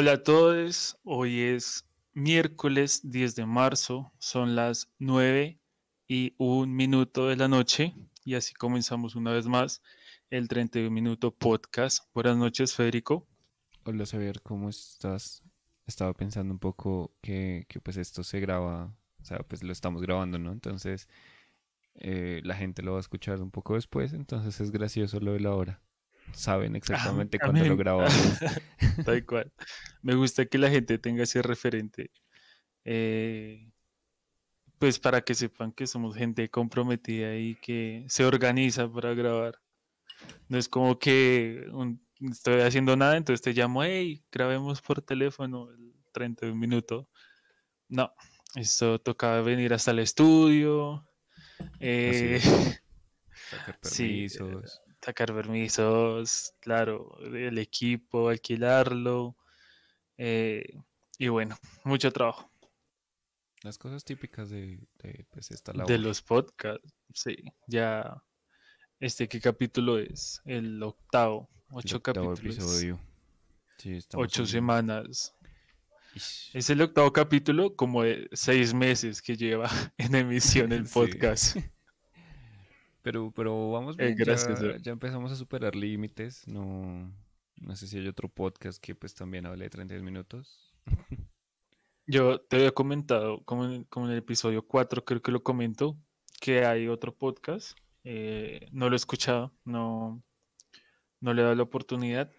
Hola a todos, hoy es miércoles 10 de marzo, son las 9 y un minuto de la noche y así comenzamos una vez más el 31 minuto podcast. Buenas noches, Federico. Hola, Xavier, ¿cómo estás? Estaba pensando un poco que, pues esto se graba, o sea, pues lo estamos grabando, ¿no? Entonces eh, la gente lo va a escuchar un poco después, entonces es gracioso lo de la hora saben exactamente cuándo lo grabamos. Tal cual. Me gusta que la gente tenga ese referente. Eh, pues para que sepan que somos gente comprometida y que se organiza para grabar. No es como que estoy haciendo nada, entonces te llamo, hey, grabemos por teléfono el 31 minutos. No, eso tocaba venir hasta el estudio. Eh, permisos sacar permisos, claro, el equipo, alquilarlo. Eh, y bueno, mucho trabajo. Las cosas típicas de, de pues, esta labor. De los podcasts, sí. Ya, este, ¿qué capítulo es? El octavo. Ocho capítulos. Episodio. ocho semanas. Es el octavo capítulo, como de seis meses que lleva en emisión el podcast. Pero, pero vamos eh, bien, gracias, ya, ya, empezamos a superar límites. No, no sé si hay otro podcast que pues también hable de 30 minutos. Yo te había comentado, como en, como en el episodio 4 creo que lo comento, que hay otro podcast. Eh, no lo he escuchado, no, no le he dado la oportunidad,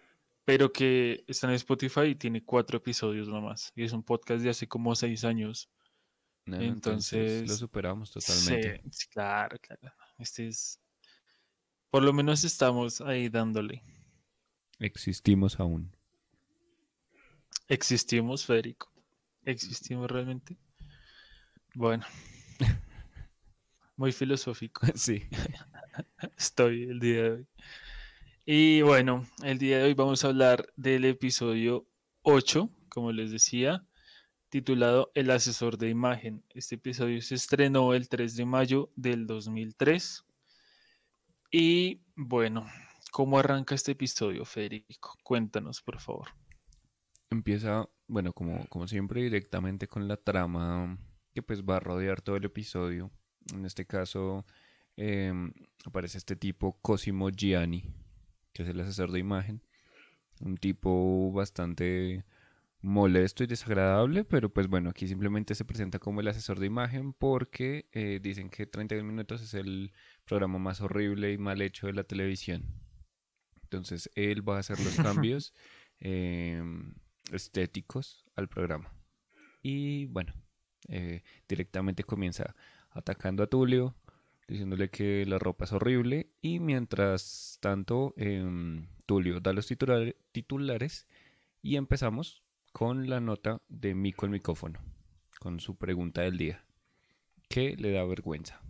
pero que está en Spotify y tiene cuatro episodios nomás. Y es un podcast de hace como seis años. entonces, lo superamos totalmente. sí, claro, claro. Este es. Por lo menos estamos ahí dándole. Existimos aún. Existimos, Federico. Existimos realmente. Bueno. Muy filosófico. Sí. Estoy el día de hoy. Y bueno, el día de hoy vamos a hablar del episodio 8, como les decía, titulado El asesor de imagen. Este episodio se estrenó el 3 de mayo del 2003. Y bueno, ¿cómo arranca este episodio, Federico? Cuéntanos, por favor. Empieza, bueno, como, como siempre, directamente con la trama que pues va a rodear todo el episodio. En este caso em, aparece este tipo Cosimo Gianni, que es el asesor de imagen. Un tipo bastante molesto y desagradable, pero pues bueno, aquí simplemente se presenta como el asesor de imagen porque eh, dicen que 31 minutos es el programa más horrible y mal hecho de la televisión. Entonces él va a hacer los cambios em, estéticos al programa. Y bueno, eh, directamente comienza atacando a Tulio, diciéndole que la ropa es horrible y mientras tanto em, Tulio da los titulares y empezamos con la nota de Mico el micrófono, con su pregunta del día. ¿Qué le da vergüenza?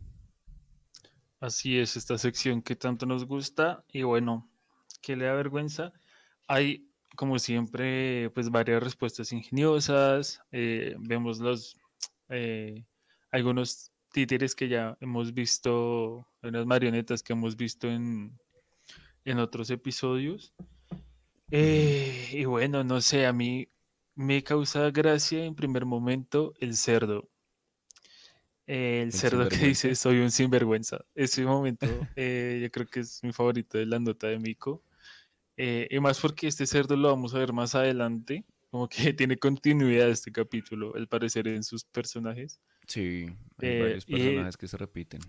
Así es, esta sección que tanto nos gusta. Y bueno, ¿qué le da vergüenza? Hay, como siempre, pues varias respuestas ingeniosas. Eh, vemos los eh, algunos títeres que ya hemos visto, unas marionetas que hemos visto en, en otros episodios. Eh, y bueno, no sé, a mí me causa gracia en primer momento el cerdo. El, cerdo que dice soy un sinvergüenza. Ese momento eh, yo creo que es mi favorito de la nota de Mico. Eh, y más porque este cerdo lo vamos a ver más adelante. Como que tiene continuidad este capítulo, el parecer en sus personajes. Sí, hay eh, varios personajes que se repiten.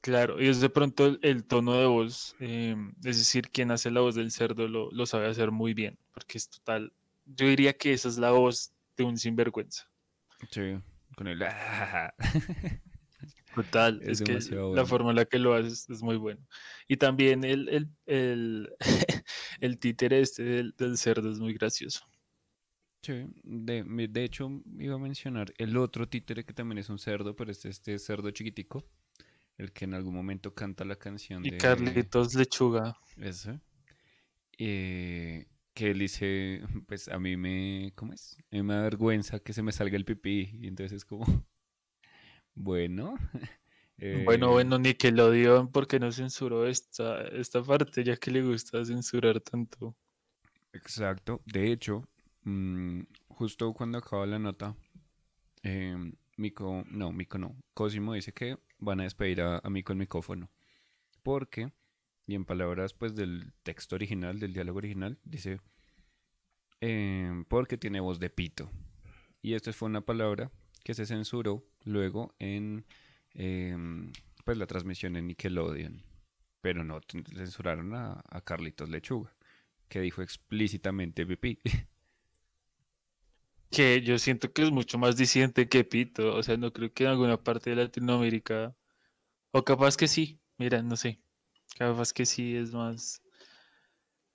Claro, y es de pronto el, tono de voz, es decir, quien hace la voz del cerdo lo, lo sabe hacer muy bien, porque es total yo diría que esa es la voz de un sinvergüenza. Sí, con el... Total, es, que la forma en la que lo haces es muy bueno. Y también el, el, el, el títere este del, del, cerdo es muy gracioso. Sí, de, de, hecho iba a mencionar el otro títere que también es un cerdo, pero es este cerdo chiquitico, el que en algún momento canta la canción y de... Carlitos Lechuga. Eso. Eh, que él dice, pues a mí me, ¿cómo es? A mí me da vergüenza que se me salga el pipí, y entonces es como... Bueno. Bueno, eh, bueno, Nickelodeon, ¿por qué no censuró esta, esta parte ya que le gusta censurar tanto? Exacto. De hecho, mm, justo cuando acaba la nota, eh, Mico, no, Mico no, Cosimo dice que van a despedir a, a Mico el micófono. Porque, y en palabras pues del texto original, del diálogo original, dice, eh, porque tiene voz de pito. Y esta fue una palabra que se censuró luego en em, pues la transmisión en Nickelodeon. Pero no censuraron a, Carlitos Lechuga, que dijo explícitamente pipí. Que yo siento que es mucho más disidente que Pito. O sea, no creo que en alguna parte de Latinoamérica. O capaz que sí. Mira, no sé. Capaz que sí es más.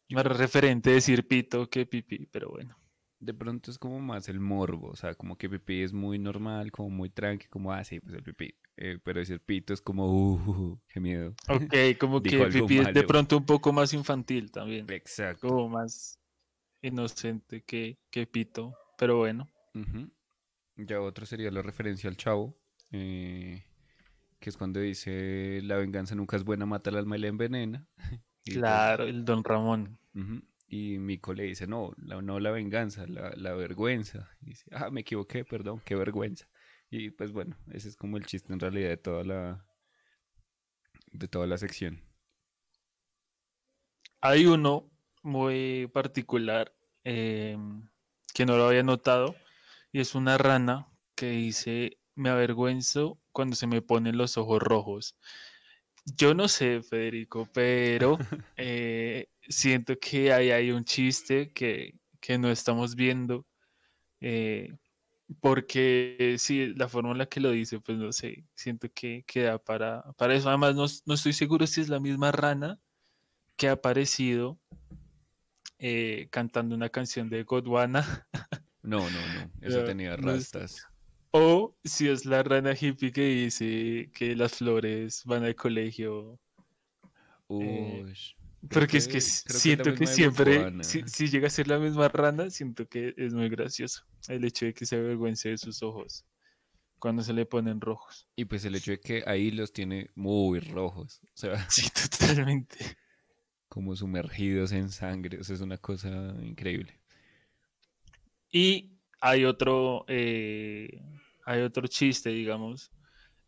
Más referente decir Pito que Pipi, pero bueno de pronto es como más el morbo, o sea, como que pipí es muy normal, como muy tranqui, como, ah, sí, pues el pipí. Eh, pero decir pito es como, uh, qué miedo. Ok, como que el pipí es de pronto un poco más infantil también. Exacto. Como más inocente que, que pito, pero bueno. Ya otro sería la referencia al chavo, eh, que es cuando dice, la venganza nunca es buena, mata al alma y la envenena. claro, el don Ramón. Y Mico le dice, no, la, no la venganza, la, la vergüenza. Y dice, ah, me equivoqué, perdón, qué vergüenza. Y pues bueno, ese es como el chiste en realidad de toda la, de toda la sección. Hay uno muy particular em, que no lo había notado y es una rana que dice, me avergüenzo cuando se me ponen los ojos rojos. Yo no sé, Federico, pero eh, siento que ahí hay un chiste que, no estamos viendo. Eh, porque si la forma en la que lo dice, pues no sé, siento que queda para, para eso. Además, no, estoy seguro si es la misma rana que ha aparecido eh, cantando una canción de Godwana. No, no, no, eso tenía rastas. o si es la rana hippie que dice que las flores van al colegio. Eh, Uy. Porque es que siento que, siempre, si, llega a ser la misma rana, siento que es muy gracioso el hecho de que se avergüence de sus ojos cuando se le ponen rojos. Y pues el hecho de que ahí los tiene muy rojos. O sea, sí, totalmente. Como sumergidos en sangre. O sea, es una cosa increíble. Y hay otro, eh, hay otro chiste, digamos.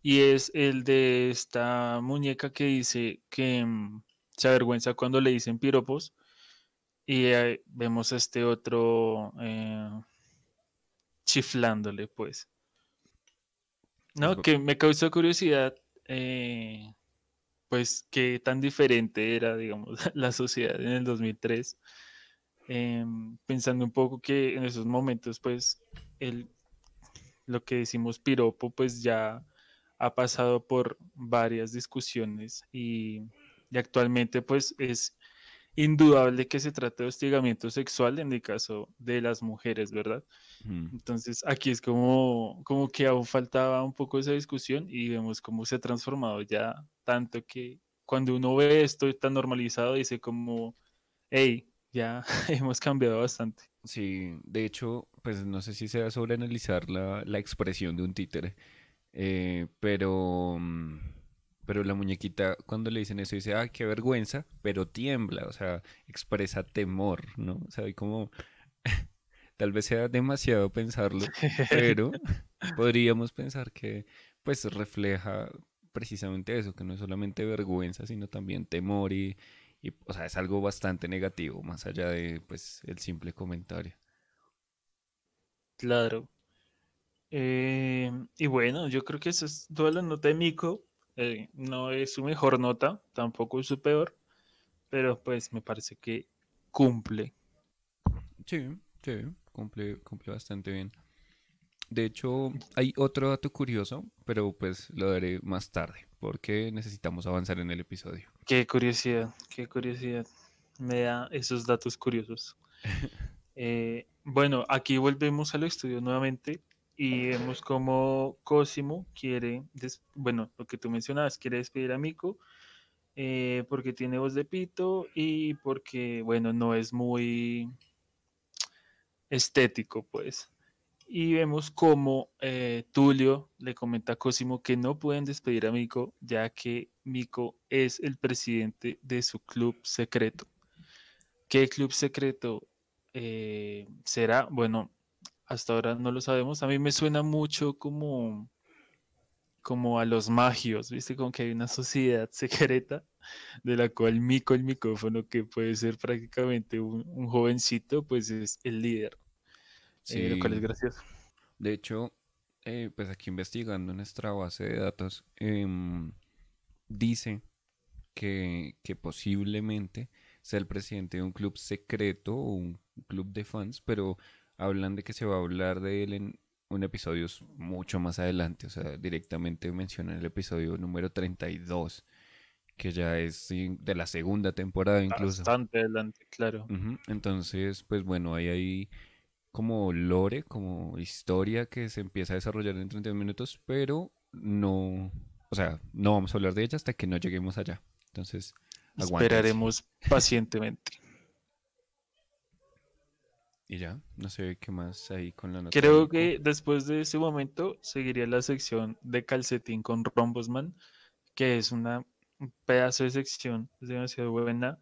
Y es el de esta muñeca que dice que mm, se avergüenza cuando le dicen piropos. Y vemos a este otro eh, chiflándole, pues. No, que me causó curiosidad, eh, pues, qué tan diferente era, digamos, la sociedad en el 2003. Em, pensando un poco que en esos momentos, pues, el, lo que decimos piropo, pues ya ha pasado por varias discusiones y y actualmente pues es indudable que se trata de hostigamiento sexual en el caso de las mujeres, ¿verdad? Entonces aquí es como, como que aún faltaba un poco esa discusión y vemos cómo se ha transformado ya tanto que cuando uno ve esto tan normalizado dice como, hey, ya hemos cambiado bastante. Sí, de hecho, pues no sé si sea sobre analizar la, la expresión de un títere, eh, pero... Mm, pero la muñequita cuando le dicen eso dice, ah, qué vergüenza, pero tiembla, o sea, expresa temor, ¿no? O sea, hay como, tal vez sea demasiado pensarlo, pero podríamos pensar que pues refleja precisamente eso, que no es solamente vergüenza, sino también temor y, y o sea, es algo bastante negativo, más allá de pues el simple comentario. Claro. Eh, y bueno, yo creo que eso es toda la nota de Mico. Eh, no es su mejor nota, tampoco es su peor, pero pues me parece que cumple. Sí, sí, cumple, cumple bastante bien. De hecho, hay otro dato curioso, pero pues lo daré más tarde, porque necesitamos avanzar en el episodio. Qué curiosidad, qué curiosidad. Me da esos datos curiosos. Eh, bueno, aquí volvemos al estudio nuevamente y vemos cómo Cosimo quiere, bueno, lo que tú mencionabas, quiere despedir a Miko eh, porque tiene voz de pito y porque, bueno, no es muy estético, pues. Y vemos cómo eh, Tulio le comenta a Cosimo que no pueden despedir a Miko, ya que Miko es el presidente de su club secreto. ¿Qué club secreto eh, será? Bueno, hasta ahora no lo sabemos. A mí me suena mucho como, como a los magios, ¿viste? Como que hay una sociedad secreta de la cual Miko, el micrófono, que puede ser prácticamente un, jovencito, pues es el líder. Sí. lo cual es gracioso. De hecho, eh, pues aquí investigando nuestra base de datos, em, dice que, que posiblemente sea el presidente de un club secreto o un club de fans, pero hablan de que se va a hablar de él en un episodio mucho más adelante, o sea, directamente mencionan el episodio número 32, que ya es de la segunda temporada incluso. Bastante adelante, claro. Entonces, pues bueno, ahí hay como lore, como historia que se empieza a desarrollar en 31 minutos, pero no, o sea, no vamos a hablar de ella hasta que no lleguemos allá. Entonces, Esperaremos pacientemente. Y ya, no sé qué más hay con la nota. Creo que después de ese momento seguiría la sección de calcetín con Rombosman, que es una, un pedazo de sección, es demasiado buena.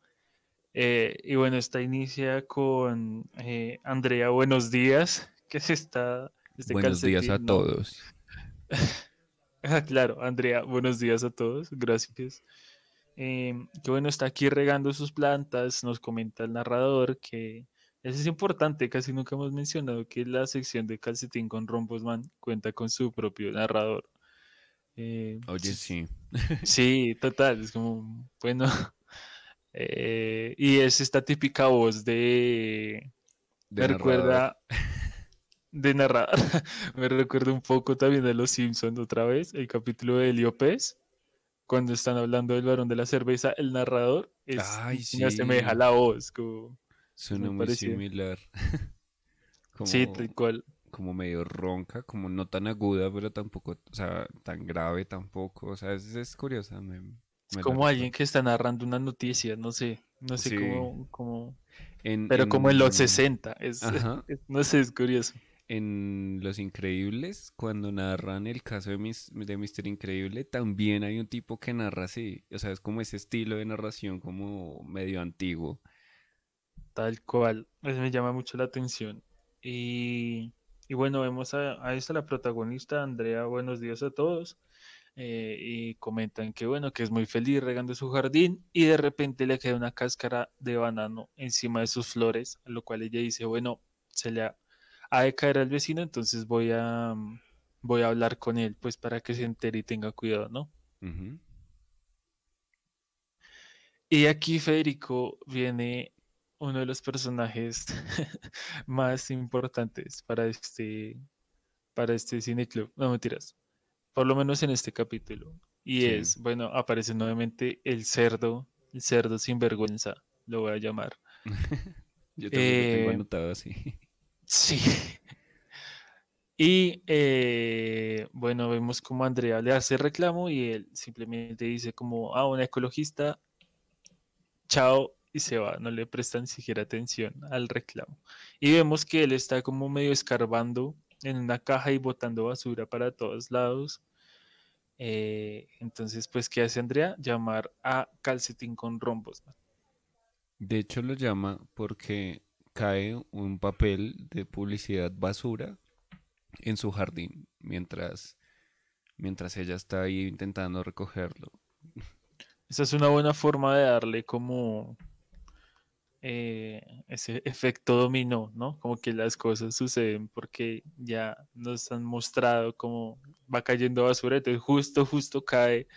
Eh, y bueno, esta inicia con eh, Andrea, buenos días, que se está... Este buenos días a todos. Ah, claro, Andrea, buenos días a todos, gracias. Eh, que bueno, está aquí regando sus plantas, nos comenta el narrador que eso es importante, casi nunca hemos mencionado que la sección de Calcetín con Rombosman cuenta con su propio narrador. Eh, Oye, sí. Sí, total, es como, bueno, eh, y es esta típica voz de... me recuerda... De narrar. me recuerda un poco también de Los Simpsons otra vez, el capítulo de Heliopes cuando están hablando del varón de la cerveza, el narrador es, Ay, sí. asemeja la voz. Como, Suena muy similar. sí, tal cual. Como medio ronca, como no tan aguda, pero tampoco, o sea, tan grave tampoco. O sea, es, es curiosa. Es como alguien que está narrando una noticia, no sé, no sé cómo, pero como en los 60, es, no sé, es curioso en Los Increíbles, cuando narran el caso de, mis, de Mister Increíble, también hay un tipo que narra así. O sea, es como ese estilo de narración como medio antiguo. Tal cual. Eso me llama mucho la atención. Y, bueno, vemos a, a, esta la protagonista, Andrea, buenos días a todos. Eh, y comentan que bueno, que es muy feliz regando su jardín y de repente le queda una cáscara de banano encima de sus flores, a lo cual ella dice, bueno, se le ha ha de caer al vecino, entonces voy a, mm, voy a hablar con él, pues para que se entere y tenga cuidado, ¿no? Y aquí, Federico, viene uno de los personajes más importantes para este, para este cineclub. No mentiras. Por lo menos en este capítulo. Y es, bueno, aparece nuevamente el cerdo, el cerdo sin vergüenza, lo voy a llamar. Yo también lo tengo eh, anotado así. Sí. Y eh, bueno, vemos como Andrea le hace reclamo y él simplemente dice como, ah, un ecologista, chao, y se va, no le prestan siquiera atención al reclamo. Y vemos que él está como medio escarbando en una caja y botando basura para todos lados. Eh, entonces, pues, ¿qué hace Andrea? Llamar a Calcetín con rombos. De hecho, lo llama porque cae un papel de publicidad basura en su jardín mientras, mientras ella está ahí intentando recogerlo. Esa es una buena forma de darle como eh, ese efecto dominó, ¿no? Como que las cosas suceden porque ya nos han mostrado cómo va cayendo basura, entonces justo, justo cae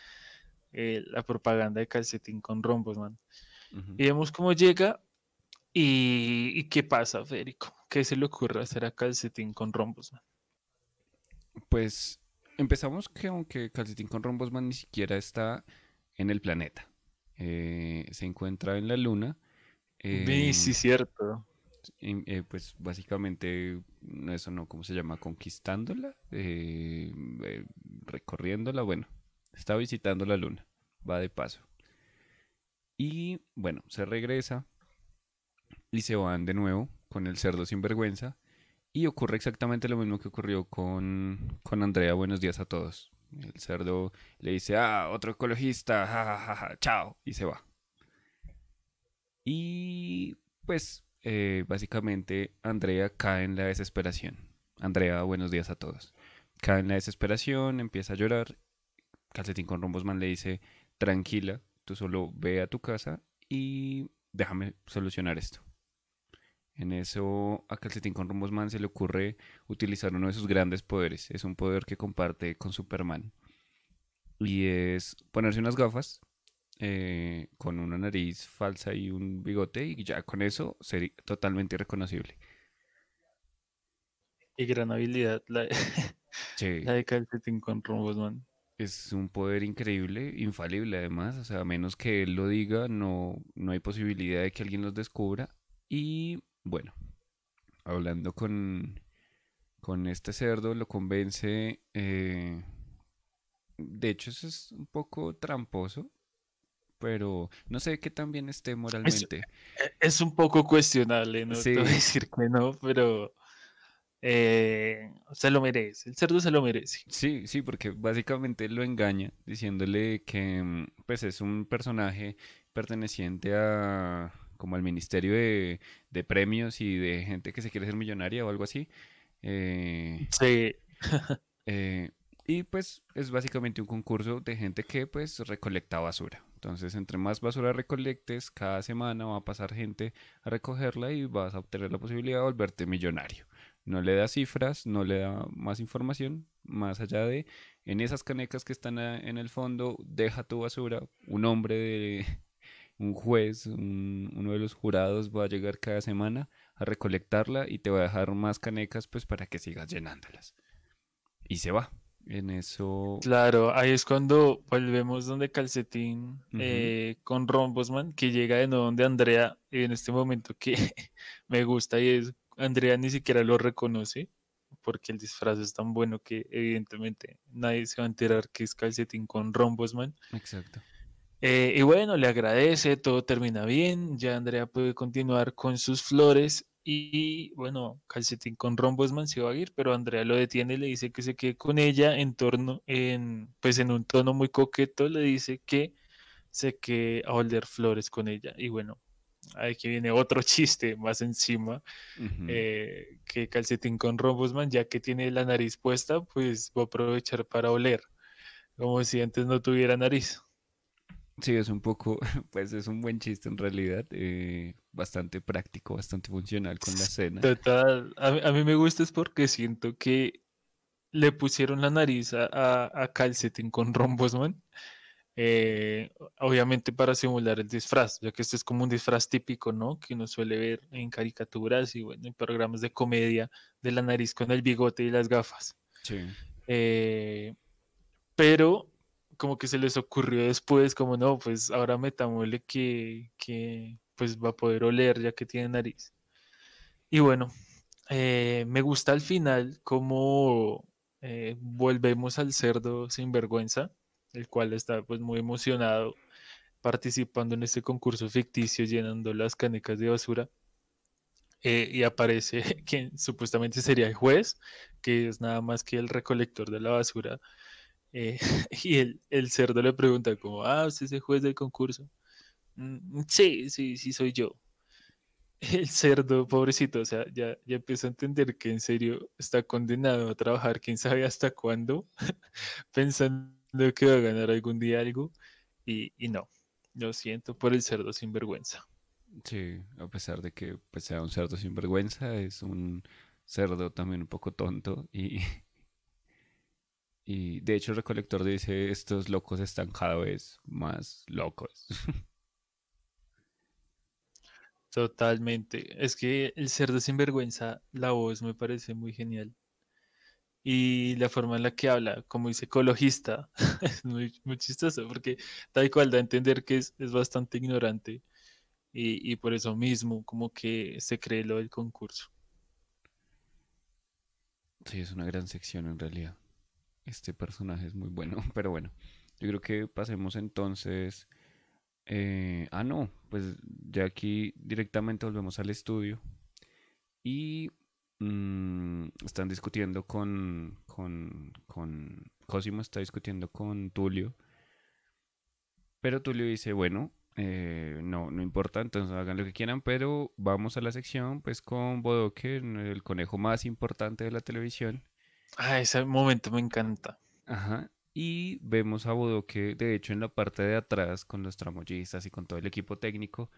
eh, la propaganda de calcetín con rombos, man. Y vemos cómo llega ¿Y, qué pasa, Federico? ¿Qué se le ocurre hacer a Calcetín con rombos? Pues empezamos que aunque Calcetín con Rombosman ni siquiera está en el planeta. Eh, se encuentra en la luna. Sí, sí, em, cierto. em, eh, pues básicamente, eso no, ¿cómo se llama? Conquistándola, eh, eh, recorriéndola, bueno, está visitando la luna, va de paso. Y bueno, se regresa y se van de nuevo con el cerdo sinvergüenza. Y ocurre exactamente lo mismo que ocurrió con, con Andrea. Buenos días a todos. El cerdo le dice, ah, otro ecologista, jajaja, chao, y se va. Y pues eh, básicamente Andrea cae en la desesperación. Andrea, buenos días a todos. Cae en la desesperación, empieza a llorar. Calcetín con Rombosman le dice, tranquila, tú solo ve a tu casa y déjame solucionar esto. En eso a Calcetín con Rumbosman se le ocurre utilizar uno de sus grandes poderes. Es un poder que comparte con Superman. Y es ponerse unas gafas eh, con una nariz falsa y un bigote y ya con eso sería totalmente irreconocible. Y gran habilidad la de, Sí, la de Calcetín con Rombosman. es un poder increíble, infalible además. O sea, a menos que él lo diga, no, no hay posibilidad de que alguien los descubra. Y bueno, hablando con, con este cerdo, lo convence. eh, de hecho, eso es un poco tramposo, pero no sé qué tan bien esté Es, moralmente. es un poco cuestionable, no te voy a Sí, decir que no, pero eh, se lo merece. El cerdo se lo merece. sí, sí, porque básicamente lo engaña diciéndole que mm, pues es un personaje perteneciente a como al Ministerio de, de Premios y de gente que se quiere ser millonaria o algo así. eh, Sí, Eh, y pues es básicamente un concurso de gente que pues recolecta basura. Entonces, entre más basura recolectes, cada semana va a pasar gente a recogerla y vas a obtener la posibilidad de volverte millonario. No le da cifras, no le da más información, más allá de en esas canecas que están a- en el fondo, deja tu basura. Un hombre de un juez, un- uno de los jurados va a llegar cada semana a recolectarla y te va a dejar más canecas pues para que sigas llenándolas y se va. En eso, claro, ahí es cuando volvemos donde Calcetín eh, con Rombosman, que llega de nuevo donde Andrea en este momento que me gusta y es, Andrea ni siquiera lo reconoce porque el disfraz es tan bueno que evidentemente nadie se va a enterar que es Calcetín con Rombosman. exacto. Eh, y bueno, le agradece, todo termina bien, ya Andrea puede continuar con sus flores y bueno, Calcetín con Rombosman se va a ir, pero Andrea lo detiene y le dice que se quede con ella en torno, en, pues en un tono muy coqueto, le dice que se quede a oler flores con ella. Y bueno, aquí viene otro chiste más encima, eh, que Calcetín con Rombosman, ya que tiene la nariz puesta, pues va a aprovechar para oler, como si antes no tuviera nariz. Sí, es un poco, pues es un buen chiste en realidad, eh, bastante práctico, bastante funcional con la escena. Total, a, mí a mí me gusta es porque siento que le pusieron la nariz a, a, Calcetín con Rombosman, eh, obviamente para simular el disfraz, ya que este es como un disfraz típico, ¿no? Que uno suele ver en caricaturas y bueno, en programas de comedia de la nariz con el bigote y las gafas. Sí, Eh, pero como que se les ocurrió después, como no, pues ahora metámosle que, que pues va a poder oler ya que tiene nariz. Y bueno, eh, me gusta al final cómo eh, volvemos al cerdo sin vergüenza, el cual está pues muy emocionado participando en este concurso ficticio llenando las canecas de basura. eh, y aparece quien supuestamente sería el juez, que es nada más que el recolector de la basura. Eh, y el, el cerdo le pregunta como, ah, ¿usted es el juez del concurso? "Mm, sí, sí, sí soy yo. El cerdo, pobrecito, o sea, ya, ya empiezo a entender que en serio está condenado a trabajar quién sabe hasta cuándo, pensando que va a ganar algún día algo, y, y no, lo siento por el cerdo sin vergüenza. sí, a pesar de que pues, sea un cerdo sin vergüenza, es un cerdo también un poco tonto y, y de hecho el recolector dice, estos locos están cada vez más locos. Totalmente. Es que el cerdo sin vergüenza, la voz me parece muy genial. y la forma en la que habla, como dice ecologista, es muy, muy chistoso porque tal cual da a entender que es, es bastante ignorante y, y por eso mismo como que se cree lo del concurso. Sí, es una gran sección en realidad. Este personaje es muy bueno, pero bueno, yo creo que pasemos entonces... eh, ah, no, pues ya aquí directamente volvemos al estudio y mm, están discutiendo con, con, con... Cosimo está discutiendo con Tulio, pero Tulio dice, bueno, eh, no, no importa, entonces hagan lo que quieran, pero vamos a la sección pues con Bodoque, el conejo más importante de la televisión. Ah, ese momento me encanta. Ajá. Y vemos a Bodoque, de hecho, en la parte de atrás, con los tramoyistas y con todo el equipo técnico.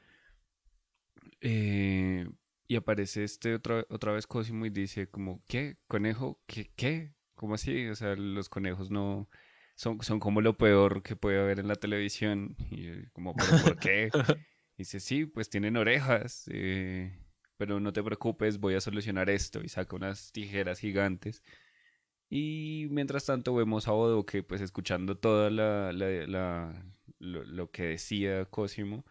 eh, y aparece este otra, otra vez Cosimo y dice como, ¿qué? ¿Conejo? ¿Qué? ¿Qué? ¿Cómo así? O sea, los conejos no son, son como lo peor que puede haber en la televisión. Y como, ¿pero por qué? Dice, sí, pues tienen orejas, eh, pero no te preocupes, voy a solucionar esto. Y saca unas tijeras gigantes. Y mientras tanto vemos a Odo que pues escuchando toda la, lo que decía Cosimo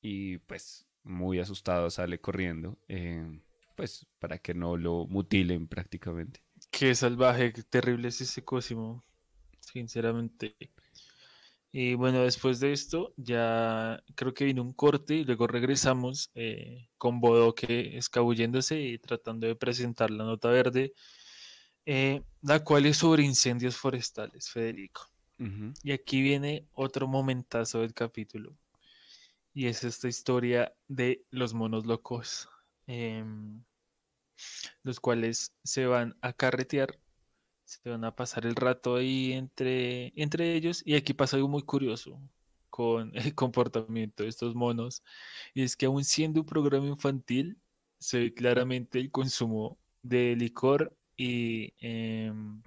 y pues muy asustado sale corriendo, eh, pues para que no lo mutilen prácticamente. Qué salvaje, qué terrible es ese Cosimo, sinceramente. Y bueno, después de esto ya creo que vino un corte y luego regresamos eh, con Bodoque escabulléndose y tratando de presentar la nota verde, eh, la cual es sobre incendios forestales, Federico. Y aquí viene otro momentazo del capítulo y es esta historia de los monos locos, em, los cuales se van a carretear se van a pasar el rato ahí entre, entre ellos. Y aquí pasa algo muy curioso con el comportamiento de estos monos. Y es que aun siendo un programa infantil, se ve claramente el consumo de licor y em,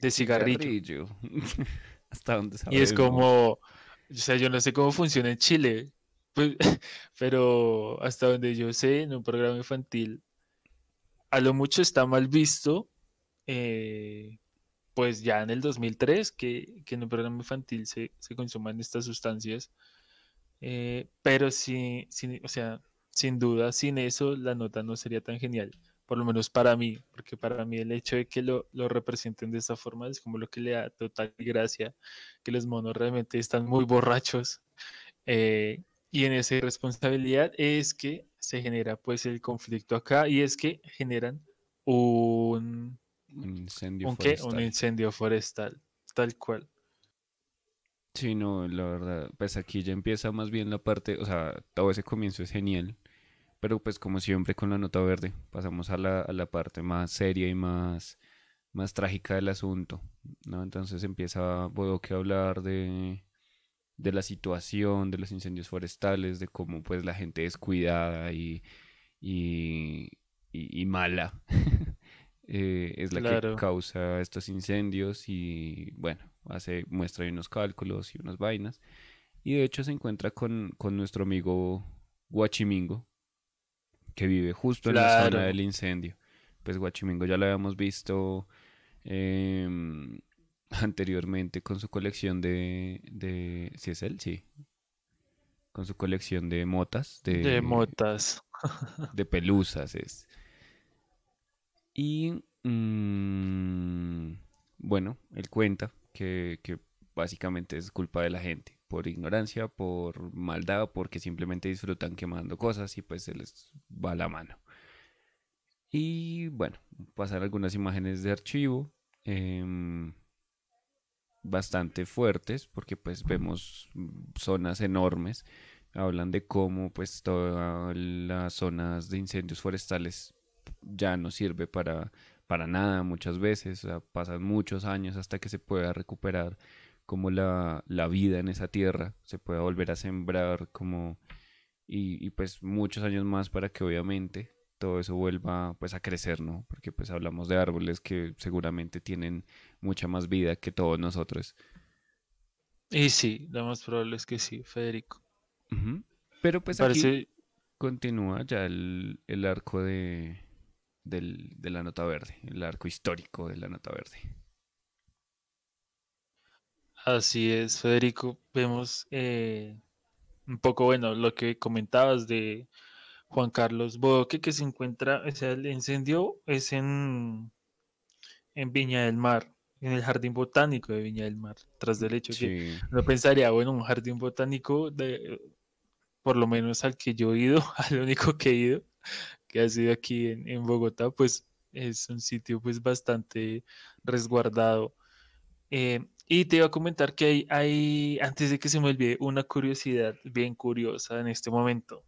de cigarrillo. Cigarrillo. Hasta donde Y es sabemos. como, o sea, yo no sé cómo funciona en Chile, pues, pero hasta donde yo sé, en un programa infantil, a lo mucho está mal visto eh, pues ya en el 2003 que, que en un programa infantil se, se consuman estas sustancias, eh, pero sí, sin, o sea, sin duda, sin eso la nota no sería tan genial, por lo menos para mí, porque para mí el hecho de que lo, lo representen de esta forma es como lo que le da total gracia, que los monos realmente están muy borrachos, eh, y en esa irresponsabilidad es que se genera pues el conflicto acá, y es que generan un Un incendio ¿Un qué? Un forestal. incendio forestal, tal cual. Sí, no, la verdad, pues aquí ya empieza más bien la parte, o sea, todo ese comienzo es genial, pero pues como siempre con la nota verde, pasamos a la, a la parte más seria y más, más trágica del asunto, ¿no? Entonces empieza Bodoque a hablar de, de la situación, de los incendios forestales, de cómo pues la gente descuidada y, y, y- y mala eh, es la que causa estos incendios y bueno, hace, muestra ahí unos cálculos y unas vainas. Y de hecho se encuentra con, con nuestro amigo Guachimingo, que vive justo en la zona del incendio. Pues Guachimingo ya lo habíamos visto em, anteriormente con su colección de, de... ¿Sí es él? Sí. Con su colección de motas, De de, motas. de pelusas es. Y mm, bueno, él cuenta que, que básicamente es culpa de la gente, por ignorancia, por maldad, porque simplemente disfrutan quemando cosas y pues se les va la mano. Y bueno, pasar algunas imágenes de archivo em, bastante fuertes, porque pues vemos zonas enormes. Hablan de cómo pues todas las zonas de incendios forestales ya no sirve para, para nada muchas veces, o sea, pasan muchos años hasta que se pueda recuperar como la, la vida en esa tierra, se pueda volver a sembrar como y, y, pues muchos años más para que obviamente todo eso vuelva pues a crecer, ¿no? Porque pues hablamos de árboles que seguramente tienen mucha más vida que todos nosotros. Y sí, lo más probable es que sí, Federico. Pero pues aquí parece, continúa ya el, el arco de, del, de la nota verde, el arco histórico de la nota verde. Así es, Federico. Vemos eh, un poco, bueno, lo que comentabas de Juan Carlos Boque, que se encuentra, o sea, el incendio es en, en Viña del Mar, en el Jardín Botánico de Viña del Mar, tras del hecho que Sí, no pensaría, bueno, un jardín botánico, de, por lo menos al que yo he ido, al único que he ido, que ha sido aquí en, en Bogotá, pues es un sitio pues bastante resguardado. Eh, y te iba a comentar que hay, hay, antes de que se me olvide, una curiosidad bien curiosa en este momento.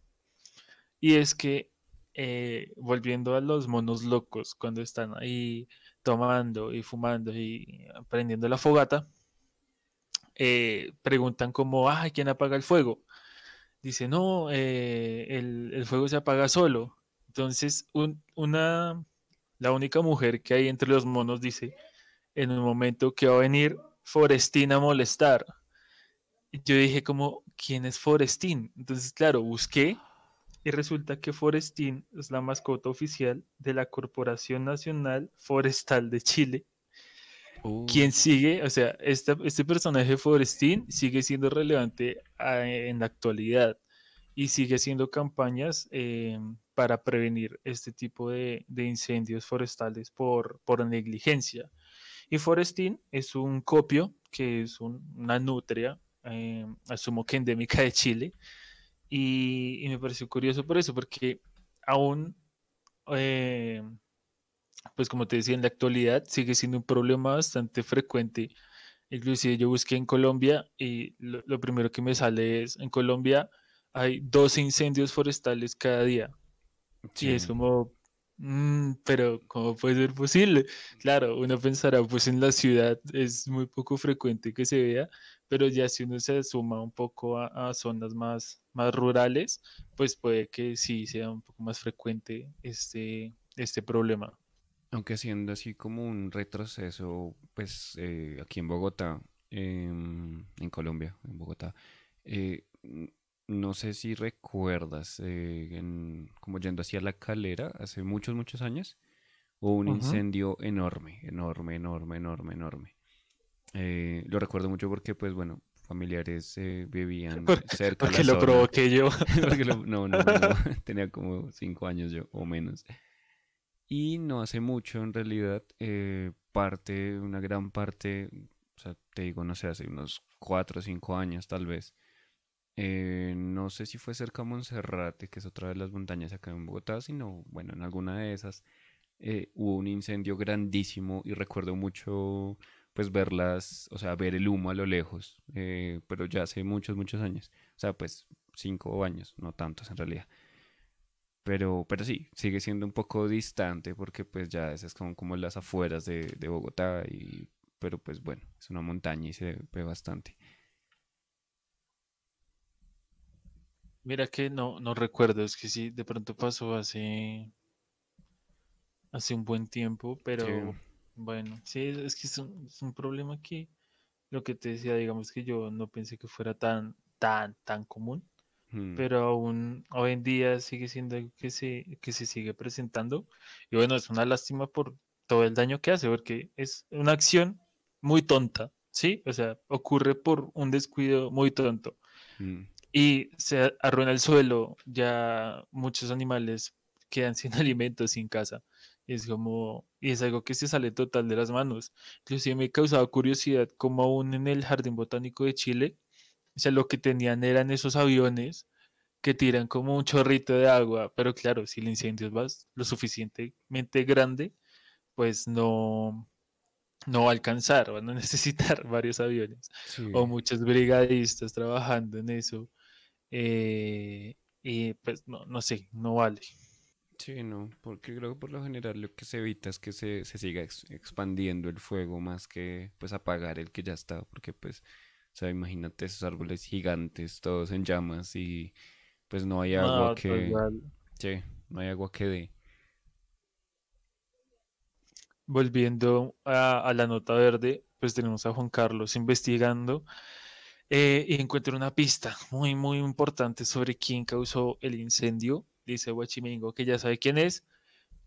Y es que, eh, volviendo a los monos locos, cuando están ahí tomando y fumando y prendiendo la fogata, eh, preguntan como, ah, ¿quién apaga el fuego? Dice, no, eh, el, el fuego se apaga solo. Entonces, un- una, la única mujer que hay entre los monos dice, en un momento que va a venir Forestín a molestar. Yo dije como, ¿quién es Forestín? Entonces, claro, busqué y resulta que Forestín es la mascota oficial de la Corporación Nacional Forestal de Chile. Uh, Quien sigue, o sea, esta- este personaje Forestín sigue siendo relevante ah, en la actualidad y sigue haciendo campañas eh, para prevenir este tipo de, de incendios forestales por, por negligencia. Y Forestín es un copio, que es un- una nutria, eh, asumo que endémica de Chile, y, y me pareció curioso por eso, porque aún, eh, pues como te decía, en la actualidad sigue siendo un problema bastante frecuente. Inclusive yo busqué en Colombia y lo, lo primero que me sale es, en Colombia hay 12 incendios forestales cada día. Y es sí. como, mm, pero ¿cómo puede ser posible? Claro, uno pensará, pues en la ciudad es muy poco frecuente que se vea, pero ya si uno se suma un poco a, zonas más, más rurales, pues puede que sí sea un poco más frecuente este, este problema. Aunque siendo así como un retroceso, pues eh, aquí en Bogotá, em, en Colombia, en Bogotá, eh, no sé si recuerdas, eh, en- como yendo hacia la calera, hace muchos, muchos años, hubo un incendio enorme, enorme, enorme, enorme, enorme. Eh, lo recuerdo mucho porque, pues bueno, familiares eh, vivían Por- cerca a la Porque lo zona. provoqué yo. Lo- no, no, no, tenía como cinco años yo o menos. Y no hace mucho, en realidad, eh, parte, una gran parte, o sea, te digo, no sé, hace unos cuatro o cinco años tal vez. Eh, no sé si fue cerca a Monserrate, que es otra de las montañas acá en Bogotá, sino, bueno, en alguna de esas eh, hubo un incendio grandísimo y recuerdo mucho, pues, verlas, o sea, ver el humo a lo lejos, eh, pero ya hace muchos, muchos años. O sea, pues, cinco años, no tantos en realidad. Pero, pero sí, sigue siendo un poco distante porque pues ya esas como las afueras de, de Bogotá y pero pues bueno, es una montaña y se ve bastante. Mira que no, no recuerdo, es que sí, de pronto pasó hace, hace un buen tiempo, Sí, pero bueno, sí, es es que es un, es un problema que lo que te decía, digamos que yo no pensé que fuera tan, tan, tan común, mm, pero aún hoy en día sigue siendo algo que se, que se sigue presentando. Y bueno, es una lástima por todo el daño que hace, porque es una acción muy tonta, ¿sí? O sea, ocurre por un descuido muy tonto mm, y se arruina el suelo, ya muchos animales quedan sin alimento, sin casa. Es como, y es algo que se sale total de las manos. Inclusive me causaba curiosidad cómo aún en el Jardín Botánico de Chile, o sea, lo que tenían eran esos aviones que tiran como un chorrito de agua, pero claro, si el incendio es lo suficientemente grande, pues no, no va a alcanzar, van a necesitar varios aviones o muchos brigadistas trabajando en eso eh, y pues no, no sé, no vale. sí, no, porque creo que por lo general lo que se evita es que se, se siga ex- expandiendo el fuego más que pues apagar el que ya está, porque pues, o sea, imagínate esos árboles gigantes, todos en llamas y pues no hay agua No, que, sí, no hay agua que dé. Volviendo a, a la nota verde, pues tenemos a Juan Carlos investigando eh, y encuentra una pista muy, muy importante sobre quién causó el incendio. Dice Huachimingo que ya sabe quién es,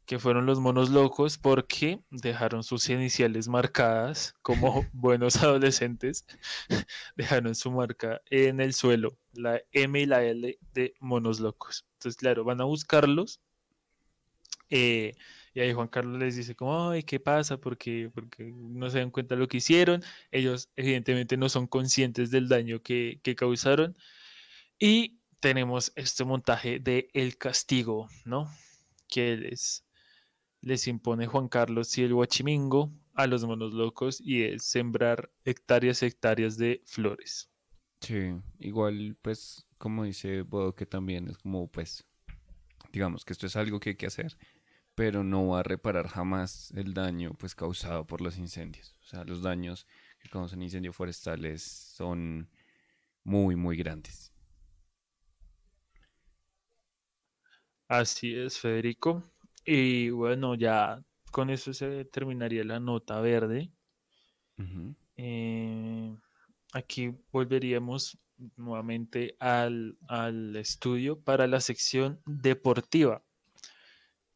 que fueron los monos locos porque dejaron sus iniciales marcadas como buenos adolescentes, dejaron su marca en el suelo, la M y la L de monos locos. Entonces, claro, van a buscarlos. Eh, y ahí Juan Carlos les dice como, ay, ¿qué pasa? Porque, porque no se dan cuenta de lo que hicieron. Ellos evidentemente no son conscientes del daño que, que causaron. Y tenemos este montaje de El Castigo, ¿no? Que les, les impone Juan Carlos y el Huachimingo a los monos locos y es sembrar hectáreas y hectáreas de flores. Sí, igual pues como dice Bodo que también es como pues digamos que esto es algo que hay que hacer pero no va a reparar jamás el daño pues causado por los incendios. O sea, los daños que causan incendios forestales son muy, muy grandes. Así es, Federico. Y bueno, ya con eso se terminaría la nota verde. Eh, aquí volveríamos nuevamente al, al estudio para la sección deportiva.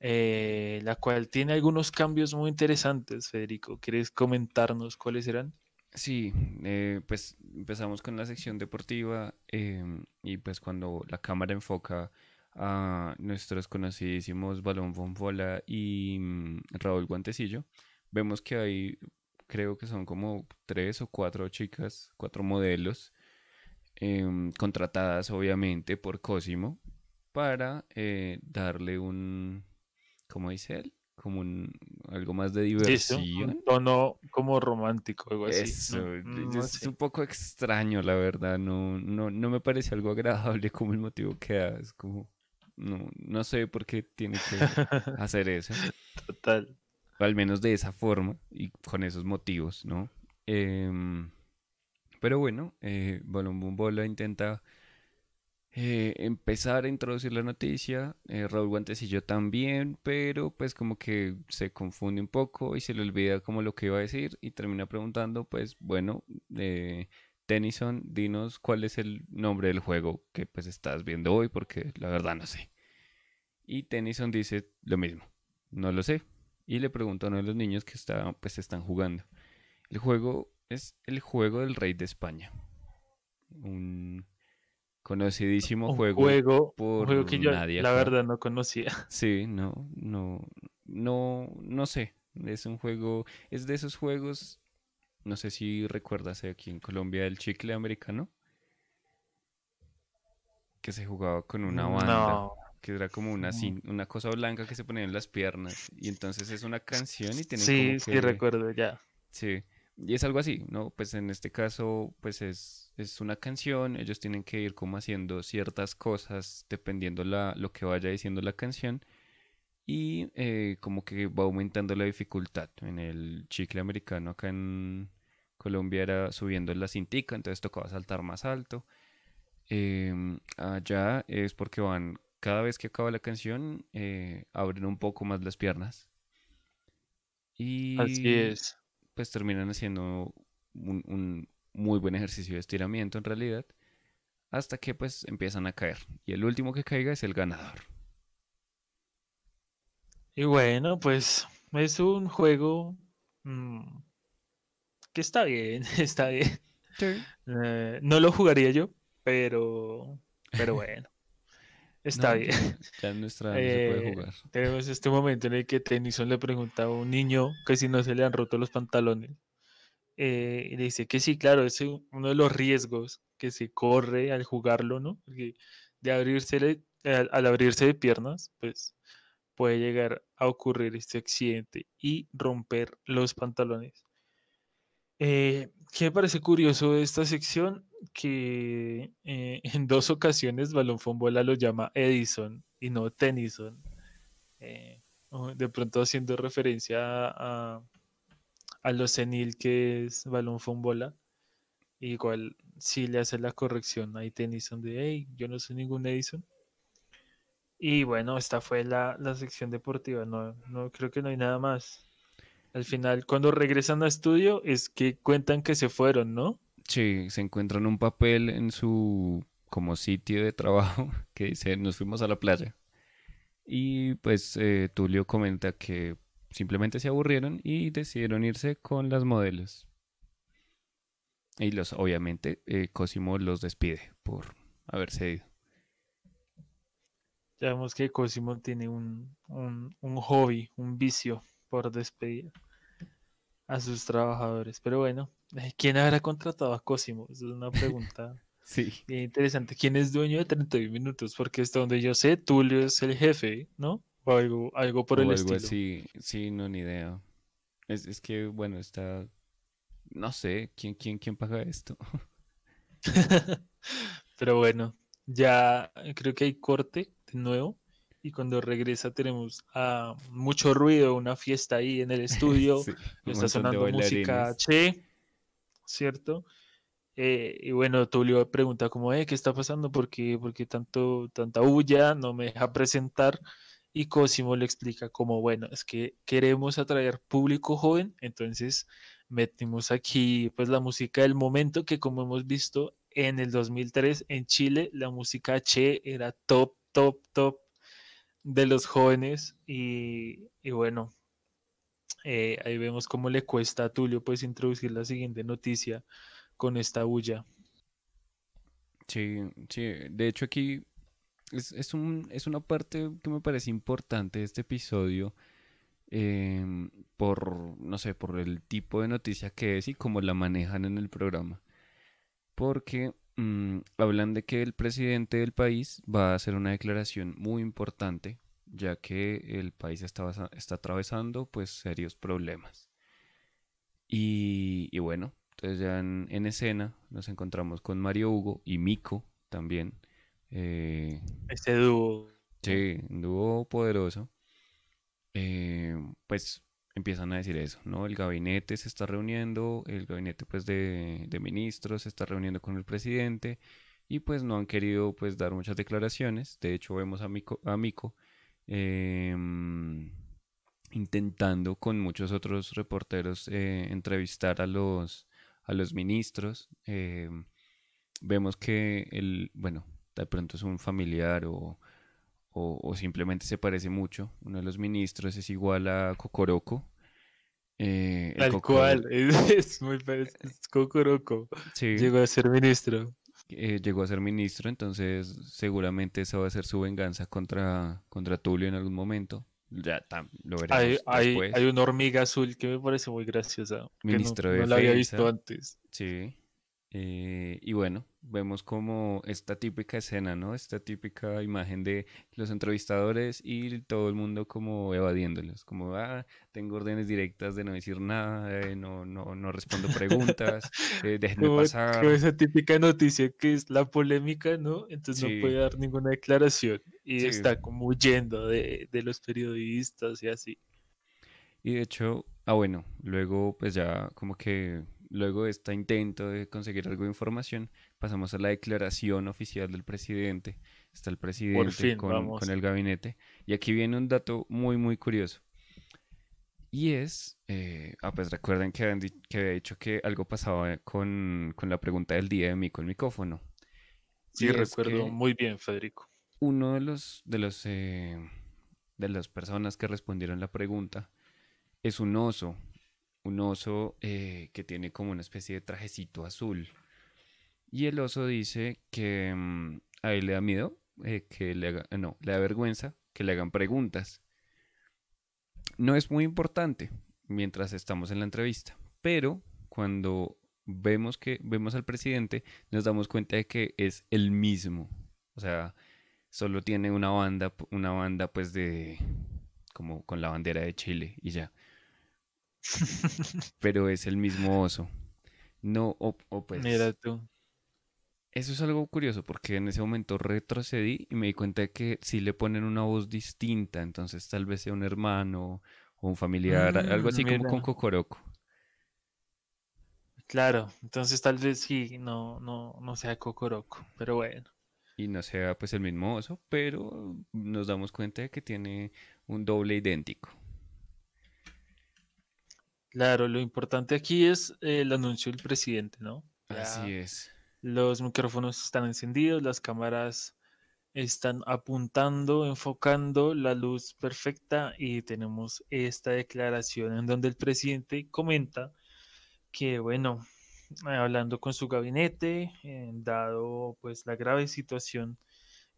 Eh, la cual tiene algunos cambios muy interesantes, Federico. ¿Quieres comentarnos cuáles serán? Sí, eh, pues empezamos con la sección deportiva em, y pues cuando la cámara enfoca a nuestros conocidísimos Balón Fonfola y mm, Raúl Guantecillo, vemos que hay, creo que son como tres o cuatro chicas, cuatro modelos, em, contratadas obviamente por Cosimo para eh, darle un, como dice él, como un, algo más de diversión. un tono como romántico, algo así. Eso, es un poco extraño, la verdad, no, no, no me parece algo agradable como el motivo que da, es como, no, no sé por qué tiene que hacer eso. Total. al menos de esa forma y con esos motivos, ¿no? Em, pero bueno, eh, Balón Bola intenta eh, empezar a introducir la noticia. Eh, Raúl Guantecillo también, pero pues como que se confunde un poco y se le olvida como lo que iba a decir y termina preguntando, pues bueno, eh, Tennyson, dinos cuál es el nombre del juego que pues estás viendo hoy, porque la verdad no sé. Y Tennyson dice lo mismo, no lo sé. Y le pregunta a uno de los niños que está, pues están jugando. El juego es el juego del rey de España. Un Conocidísimo juego, juego, por un juego que yo la verdad no conocía. Sí, no, no, no, no sé. Es un juego, es de esos juegos, no sé si recuerdas aquí en Colombia el chicle americano, que se jugaba con una banda. Que era como una, una cosa blanca que se ponía en las piernas. Y entonces es una canción y tiene sí, como Sí, recuerdo, ya. Sí. Y es algo así, ¿no? Pues en este caso, pues es, es una canción, ellos tienen que ir como haciendo ciertas cosas dependiendo la, lo que vaya diciendo la canción y eh, como que va aumentando la dificultad. En el chicle americano acá en Colombia era subiendo la cintica, entonces tocaba saltar más alto. Em, allá es porque van, cada vez que acaba la canción, eh, abren un poco más las piernas. Y... Así es pues terminan haciendo un, muy buen ejercicio de estiramiento en realidad, hasta que pues empiezan a caer. Y el último que caiga es el ganador. Y bueno, pues es un juego mm, que está bien, está bien. Eh, no lo jugaría yo, pero, pero bueno. Está bien. Ya en nuestra se puede eh, jugar. Tenemos este momento en el que Tennyson le pregunta a un niño que si no se le han roto los pantalones. Eh, y le dice que sí, claro, es uno de los riesgos que se corre al jugarlo, ¿no? de abrirse, al, abrirse de piernas, pues puede llegar a ocurrir este accidente y romper los pantalones. Eh, ¿Qué me parece curioso de esta sección? Que eh, en dos ocasiones Balón Fombola lo llama Edison y no Tennyson. Eh, de pronto haciendo referencia a, a, lo senil que es Balón Fombola. Igual si le hace la corrección a Tennyson de, hey, yo no soy ningún Edison. Y bueno, esta fue la, la sección deportiva. No, no creo que no hay nada más. Al final, cuando regresan a estudio, es que cuentan que se fueron, ¿no? Sí, se encuentran un papel en su como sitio de trabajo que dice nos fuimos a la playa. Y pues eh, Tulio comenta que simplemente se aburrieron y decidieron irse con las modelos. Y los, obviamente, eh, Cosimo los despide por haberse ido. Ya vemos que Cosimo tiene un, un, un hobby, un vicio por despedir a sus trabajadores. Pero bueno, eh, ¿quién habrá contratado a Cosimo? Esa es una pregunta Sí. bien interesante. ¿Quién es dueño de 31 minutos? Porque hasta donde yo sé, Tulio es el jefe, ¿no? O algo, algo por O el algo estilo. así. Sí, no, ni idea. Es, es que, bueno, está... No sé, ¿quién, quién, quién paga esto? Pero bueno, ya creo que hay corte de nuevo. Y cuando regresa tenemos ah, mucho ruido, una fiesta ahí en el estudio. Sí, Está sonando música che, ¿cierto? Eh, y bueno, Tulio pregunta como, eh, ¿qué está pasando? ¿Por qué, por qué tanto, tanta bulla? No me deja presentar. Y Cosimo le explica como, bueno, es que queremos atraer público joven, entonces metimos aquí pues la música del momento que como hemos visto en el 2003 en Chile, la música Che era top, top, top de los jóvenes y, y bueno, eh, ahí vemos cómo le cuesta a Tulio pues introducir la siguiente noticia con esta bulla. Sí, sí. De hecho, aquí es, es un, es una parte que me parece importante de este episodio. em, por, no sé, por el tipo de noticia que es y cómo la manejan en el programa. Porque mm, hablan de que el presidente del país va a hacer una declaración muy importante, ya que el país está, está atravesando pues serios problemas. Y, y bueno, entonces ya en, en escena nos encontramos con Mario Hugo y Mico también. eh, Este dúo. sí, un dúo poderoso. eh, pues empiezan a decir eso, ¿no? El gabinete se está reuniendo, el gabinete pues de, ministros se está reuniendo con el presidente y pues no han querido pues dar muchas declaraciones. De hecho vemos a Mico, a Mico em, intentando con muchos otros reporteros eh, entrevistar a los, a los ministros. em, vemos que el, bueno, de pronto es un familiar o, o, o simplemente se parece mucho. Uno de los ministros es igual a Cocoroco. eh, Tal cual, es, es muy parecido. Cocoroco. sí, Llegó a ser ministro. eh, llegó a ser ministro, entonces seguramente esa va a ser su venganza contra, contra Tulio en algún momento. Ya tam- lo Hay, veremos hay, después. hay una hormiga azul que me parece muy graciosa. Que no, Ministro de no la había visto antes. Sí. Eh, y bueno, vemos como esta típica escena, ¿no? Esta típica imagen de los entrevistadores y todo el mundo como evadiéndolos, como, ah, tengo órdenes directas de no decir nada, eh, no, no, no respondo preguntas, eh, déjenme Como, pasar. como esa típica noticia que es la polémica, ¿no? Entonces no puede dar ninguna declaración y Sí. está como huyendo de, de los periodistas y así. Y de hecho, ah bueno, luego pues ya como que luego de este intento de conseguir algo de información, pasamos a la declaración oficial del presidente. Está el presidente fin, con, el gabinete. Y aquí viene un dato muy, muy curioso. Y es, eh, ah pues recuerden que, habían que había dicho que algo pasaba con, con la pregunta del día de mí con el micrófono. Sí, Y recuerdo muy bien, Federico. uno de los de los eh, de las personas que respondieron la pregunta es un oso, un oso eh, que tiene como una especie de trajecito azul. Y el oso dice que mm, a él le da miedo, eh, que le haga, no, le da vergüenza que le hagan preguntas. No es muy importante mientras estamos en la entrevista, pero cuando vemos que vemos al presidente nos damos cuenta de que es el mismo. O sea, solo tiene una banda, una banda pues de como con la bandera de Chile y ya. Pero es el mismo oso. No, o, o pues Mira tú. eso es algo curioso porque en ese momento retrocedí y me di cuenta de que sí le ponen una voz distinta, entonces tal vez sea un hermano o un familiar, algo Mm, así como con. Cocoroco. Claro, entonces tal vez sí, no, no, no sea Cocoroco, pero bueno. Y no sea pues el mismo oso, pero nos damos cuenta de que tiene un doble idéntico. Claro, lo importante aquí es el anuncio del presidente, ¿no? Así es. los micrófonos están encendidos, las cámaras están apuntando, enfocando la luz perfecta y tenemos esta declaración en donde el presidente comenta que, bueno, hablando con su gabinete, eh, dado pues la grave situación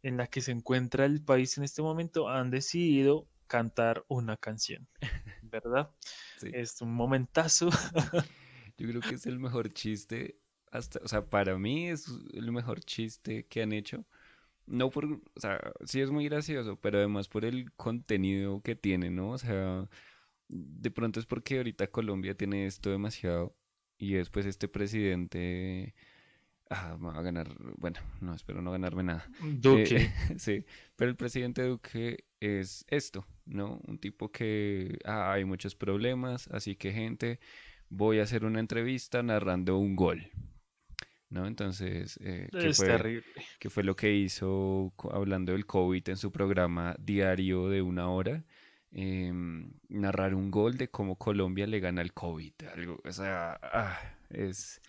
en la que se encuentra el país en este momento, han decidido cantar una canción, ¿verdad? Es un momentazo. Yo creo que es el mejor chiste, hasta, o sea, para mí es el mejor chiste que han hecho. No por, o sea, sí es muy gracioso, pero además por el contenido que tiene, ¿no? O sea, de pronto es porque ahorita Colombia tiene esto demasiado y después este presidente ah, va a ganar, bueno, no, espero no ganarme nada. Duque. Eh, sí, pero el presidente Duque es esto, ¿no? Un tipo que ah, hay muchos problemas, así que gente, voy a hacer una entrevista narrando un gol. ¿No? Entonces, eh, ¿qué, fue, ¿qué fue lo que hizo hablando del COVID en su programa diario de una hora? Em, narrar un gol de cómo Colombia le gana el COVID. Algo, o sea, ah, es...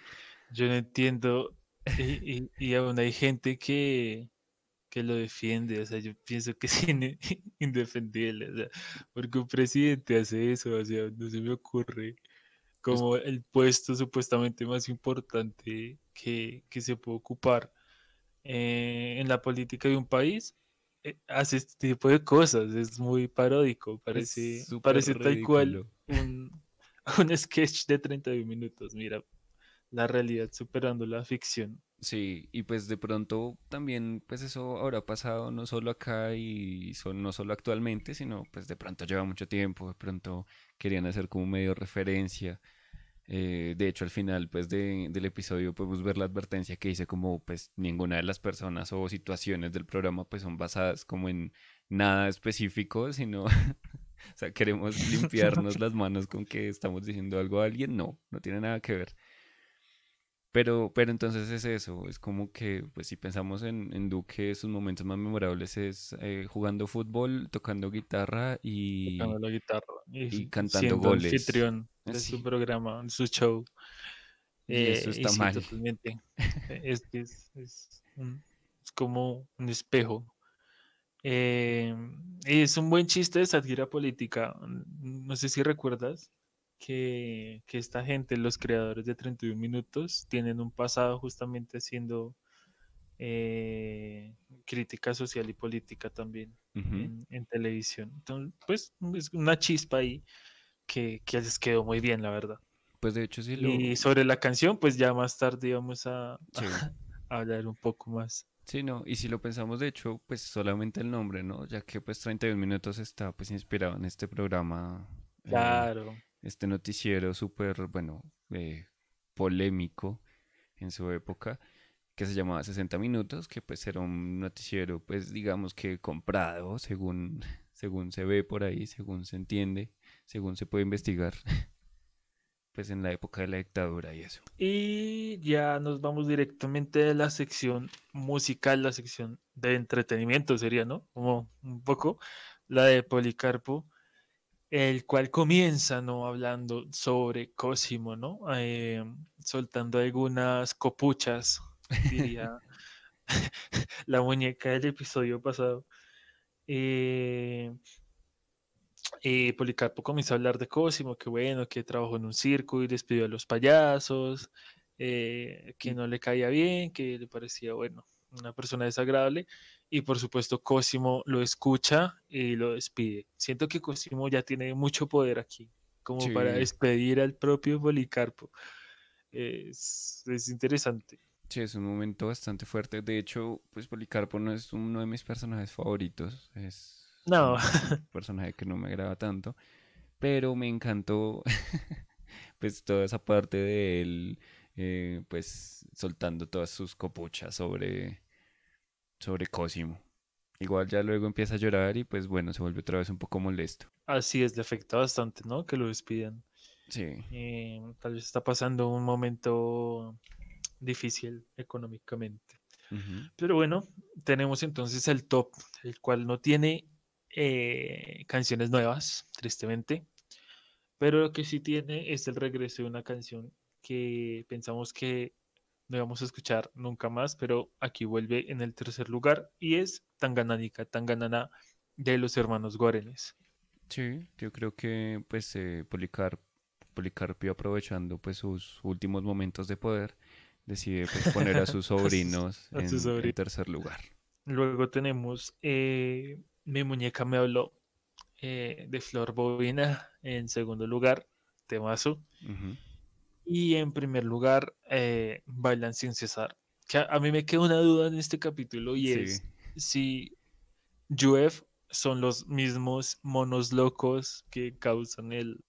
Yo no entiendo. Y, y, aún hay gente que, que lo defiende. O sea, yo pienso que es indefendible. O sea, porque un presidente hace eso. O sea, no se me ocurre como el puesto supuestamente más importante que, que se puede ocupar eh, en la política de un país eh, hace este tipo de cosas, es muy paródico, parece, parece tal cual un, un, sketch de 31 minutos, mira, la realidad superando la ficción. Sí, y pues de pronto también, pues eso habrá pasado no solo acá y son, no solo actualmente, sino pues de pronto lleva mucho tiempo, de pronto querían hacer como medio referencia eh, de hecho, al final pues, del episodio podemos ver la advertencia que dice como pues ninguna de las personas o situaciones del programa pues son basadas como en nada específico, sino, o sea, queremos limpiarnos las manos con que estamos diciendo algo a alguien, no, no tiene nada que ver. Pero, pero entonces es eso, es como que, pues si pensamos en, en Duque, sus momentos más memorables es eh, jugando fútbol, tocando guitarra y, tocando la guitarra y, cantando goles. anfitrión de su programa, de su show. Y eso eh, está mal. Totalmente. es, es, es, es, como un espejo. Eh, es un buen chiste de sátira política. No sé si recuerdas que, esta gente, los creadores de 31 minutos, tienen un pasado justamente haciendo eh, crítica social y política también en, televisión. Entonces, pues es una chispa ahí que, les quedó muy bien, la verdad. Pues de hecho sí lo... Y sobre la canción, pues ya más tarde vamos a, hablar un poco más. Sí, no, y si lo pensamos de hecho, pues solamente el nombre, ¿no? Ya que pues 31 minutos está pues inspirado en este programa. Eh, claro este noticiero súper, bueno, eh, polémico en su época, que se llamaba 60 Minutos, que pues era un noticiero, pues digamos que comprado, según, según se ve por ahí, según se entiende, según se puede investigar, pues en la época de la dictadura y eso. Y ya nos vamos directamente a la sección musical, la sección de entretenimiento sería, ¿no? Como un poco la de Policarpo el cual comienza, ¿no? Hablando sobre Cosimo, ¿no? Eh, soltando algunas copuchas, diría la muñeca del episodio pasado. Eh, eh, Policarpo comienza a hablar de Cosimo, que bueno, que trabajó en un circo y despidió a los payasos, que no le caía bien, que le parecía, bueno, una persona desagradable y por supuesto Cosimo lo escucha y lo despide. Siento que Cosimo ya tiene mucho poder aquí, como para despedir al propio Policarpo. Es, es, interesante. Sí, es un momento bastante fuerte. De hecho, pues Policarpo no es uno de mis personajes favoritos. Es no. un personaje que no me agrada tanto. Pero me encantó pues toda esa parte de él, eh, pues soltando todas sus copuchas sobre sobre Cosimo. Igual ya luego empieza a llorar y pues bueno, se vuelve otra vez un poco molesto. Así es, le afecta bastante, ¿no? Que lo despidan. Sí. Eh, tal vez está pasando un momento difícil económicamente. Pero bueno, tenemos entonces el top, el cual no tiene eh, canciones nuevas, tristemente. Pero lo que sí tiene es el regreso de una canción que pensamos que no íbamos a escuchar nunca más, pero aquí vuelve en el tercer lugar y es Tangananica, Tanganana de los hermanos Guarenes. Sí, yo creo que pues eh, Policarpio aprovechando pues sus últimos momentos de poder decide pues, poner a sus sobrinos en, tercer lugar. Luego tenemos eh, Mi muñeca me habló eh, de Flor Bobina en segundo lugar, Temazo. Y en primer lugar, eh, Bailan sin cesar. Que a, mí me queda una duda en este capítulo y es si Juef son los mismos monos locos que causan el,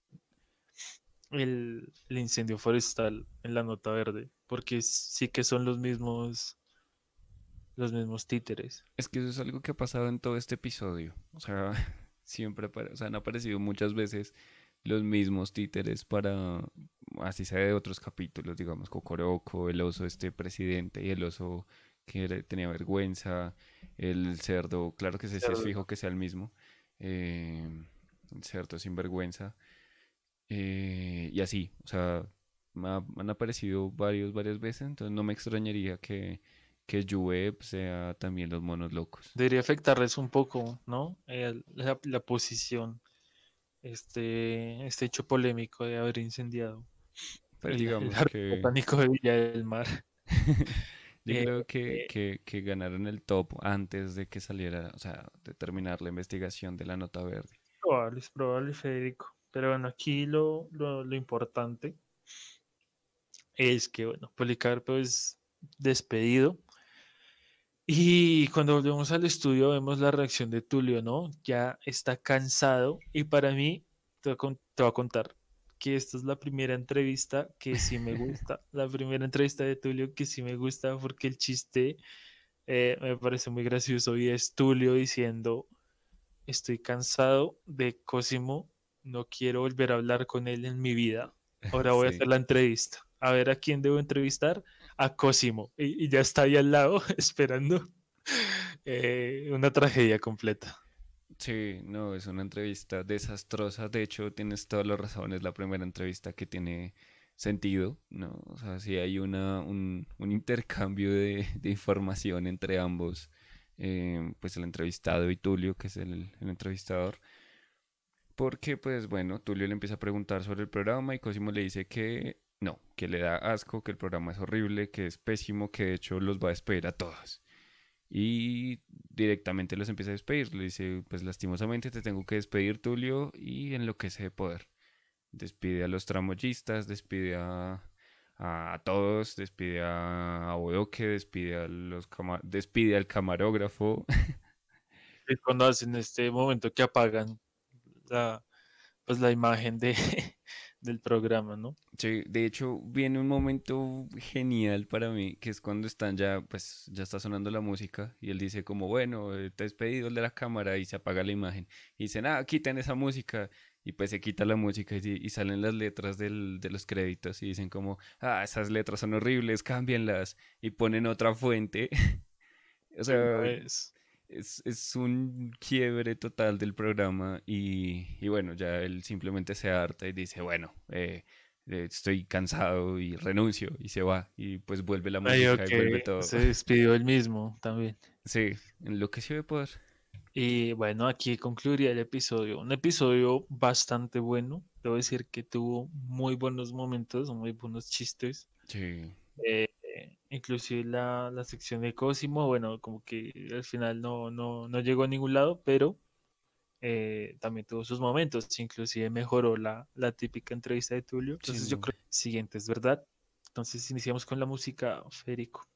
el, incendio forestal en la nota verde, porque sí que son los mismos los mismos títeres. Es que eso es algo que ha pasado en todo este episodio. O sea, siempre han aparecido muchas veces los mismos títeres para, así sea de otros capítulos, digamos, Cocoroco, el oso este presidente y el oso que tenía vergüenza, el cerdo, claro que se es fijo que sea el mismo, eh, el cerdo sin vergüenza, eh, y así, o sea, han aparecido varios, varias veces, entonces no me extrañaría que, que sea también los monos locos. Debería afectarles un poco, ¿no? la, posición, este, este hecho polémico de haber incendiado pues digamos el, que... botánico de Villa del Mar. Yo creo eh, que, que, que, ganaron el top antes de que saliera, o sea, de terminar la investigación de la nota verde. Probable, es probable, Federico. Pero bueno, aquí lo, lo, lo importante es que, bueno, Policarpo es despedido. Y cuando volvemos al estudio vemos la reacción de Tulio, ¿no? Ya está cansado y para mí, te voy a contar, que esta es la primera entrevista que sí me gusta, la primera entrevista de Tulio que sí me gusta porque el chiste eh, me parece muy gracioso y es Tulio diciendo, estoy cansado de Cosimo, no quiero volver a hablar con él en mi vida, ahora voy a hacer la entrevista, a ver a quién debo entrevistar, a Cosimo, y, ya está ahí al lado esperando eh, una tragedia completa. Sí, no, es una entrevista desastrosa. De hecho, tienes todas las razones. La primera entrevista que tiene sentido, ¿no? O sea, si hay una, un, intercambio de, información entre ambos, eh, pues el entrevistado y Tulio, que es el, el, entrevistador. Porque, pues bueno, Tulio le empieza a preguntar sobre el programa y Cosimo le dice que no, que le da asco, que el programa es horrible, que es pésimo, que de hecho los va a despedir a todos y directamente los empieza a despedir. Le dice, pues lastimosamente te tengo que despedir, Tulio, y enloquece de poder. Despide a los tramoyistas, despide a, todos, despide a, a despide, a los despide al camarógrafo. Es cuando hacen este momento que apagan la, pues la imagen de, del programa, ¿no? Sí, de hecho viene un momento genial para mí, que es cuando están ya, pues ya está sonando la música y él dice como, bueno, eh, te has pedido el de la cámara y se apaga la imagen. Y dicen, ah, quiten esa música. Y pues se quita la música y, salen las letras del, de los créditos y dicen como, ah, esas letras son horribles, cámbienlas. Y ponen otra fuente. o sea, es, un quiebre total del programa y, bueno, ya él simplemente se harta y dice, bueno, eh, eh, estoy cansado y renuncio y se va y pues vuelve la música y vuelve todo. Se despidió él mismo también. Sí, enloqueció de poder. Y bueno, aquí concluiría el episodio. Un episodio bastante bueno. Debo decir que tuvo muy buenos momentos, muy buenos chistes. Sí. Eh, inclusive la, la, sección de Cosimo, bueno, como que al final no, no, no llegó a ningún lado, pero eh, también tuvo sus momentos, inclusive mejoró la, la típica entrevista de Tulio. Entonces yo creo que siguiente es verdad. Entonces iniciamos con la música, Federico.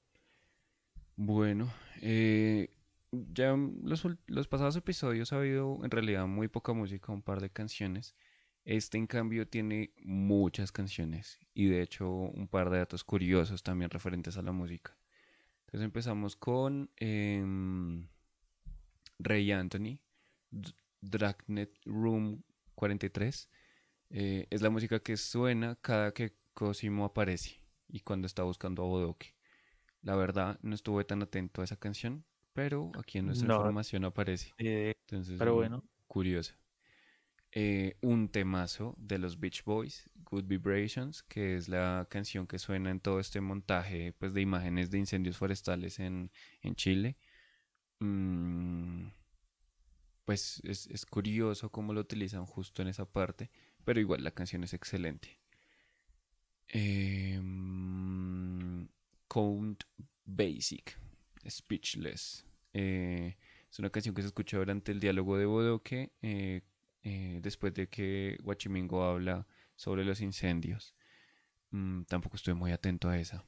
Bueno, eh, ya los, los pasados episodios ha habido en realidad muy poca música, un par de canciones. Este, en cambio, tiene muchas canciones y de hecho un par de datos curiosos también referentes a la música. Entonces empezamos con em, Ray Anthony, Dragnet Room 43. Eh, es la música que suena cada que Cosimo aparece y cuando está buscando a Bodoque. La verdad, no estuve tan atento a esa canción, pero aquí en nuestra información aparece. Eh, Entonces, pero bueno. Curiosa. Eh, un temazo de los Beach Boys, Good Vibrations, que es la canción que suena en todo este montaje pues, de imágenes de incendios forestales en, Chile. Mm, pues es, curioso cómo lo utilizan justo en esa parte, pero igual la canción es excelente. Em, Count Basic, Speechless. Eh, es una canción que se escucha durante el diálogo de Bodoque, eh, eh, después de que Huachimingo habla sobre los incendios. Mm, tampoco estuve muy atento a esa.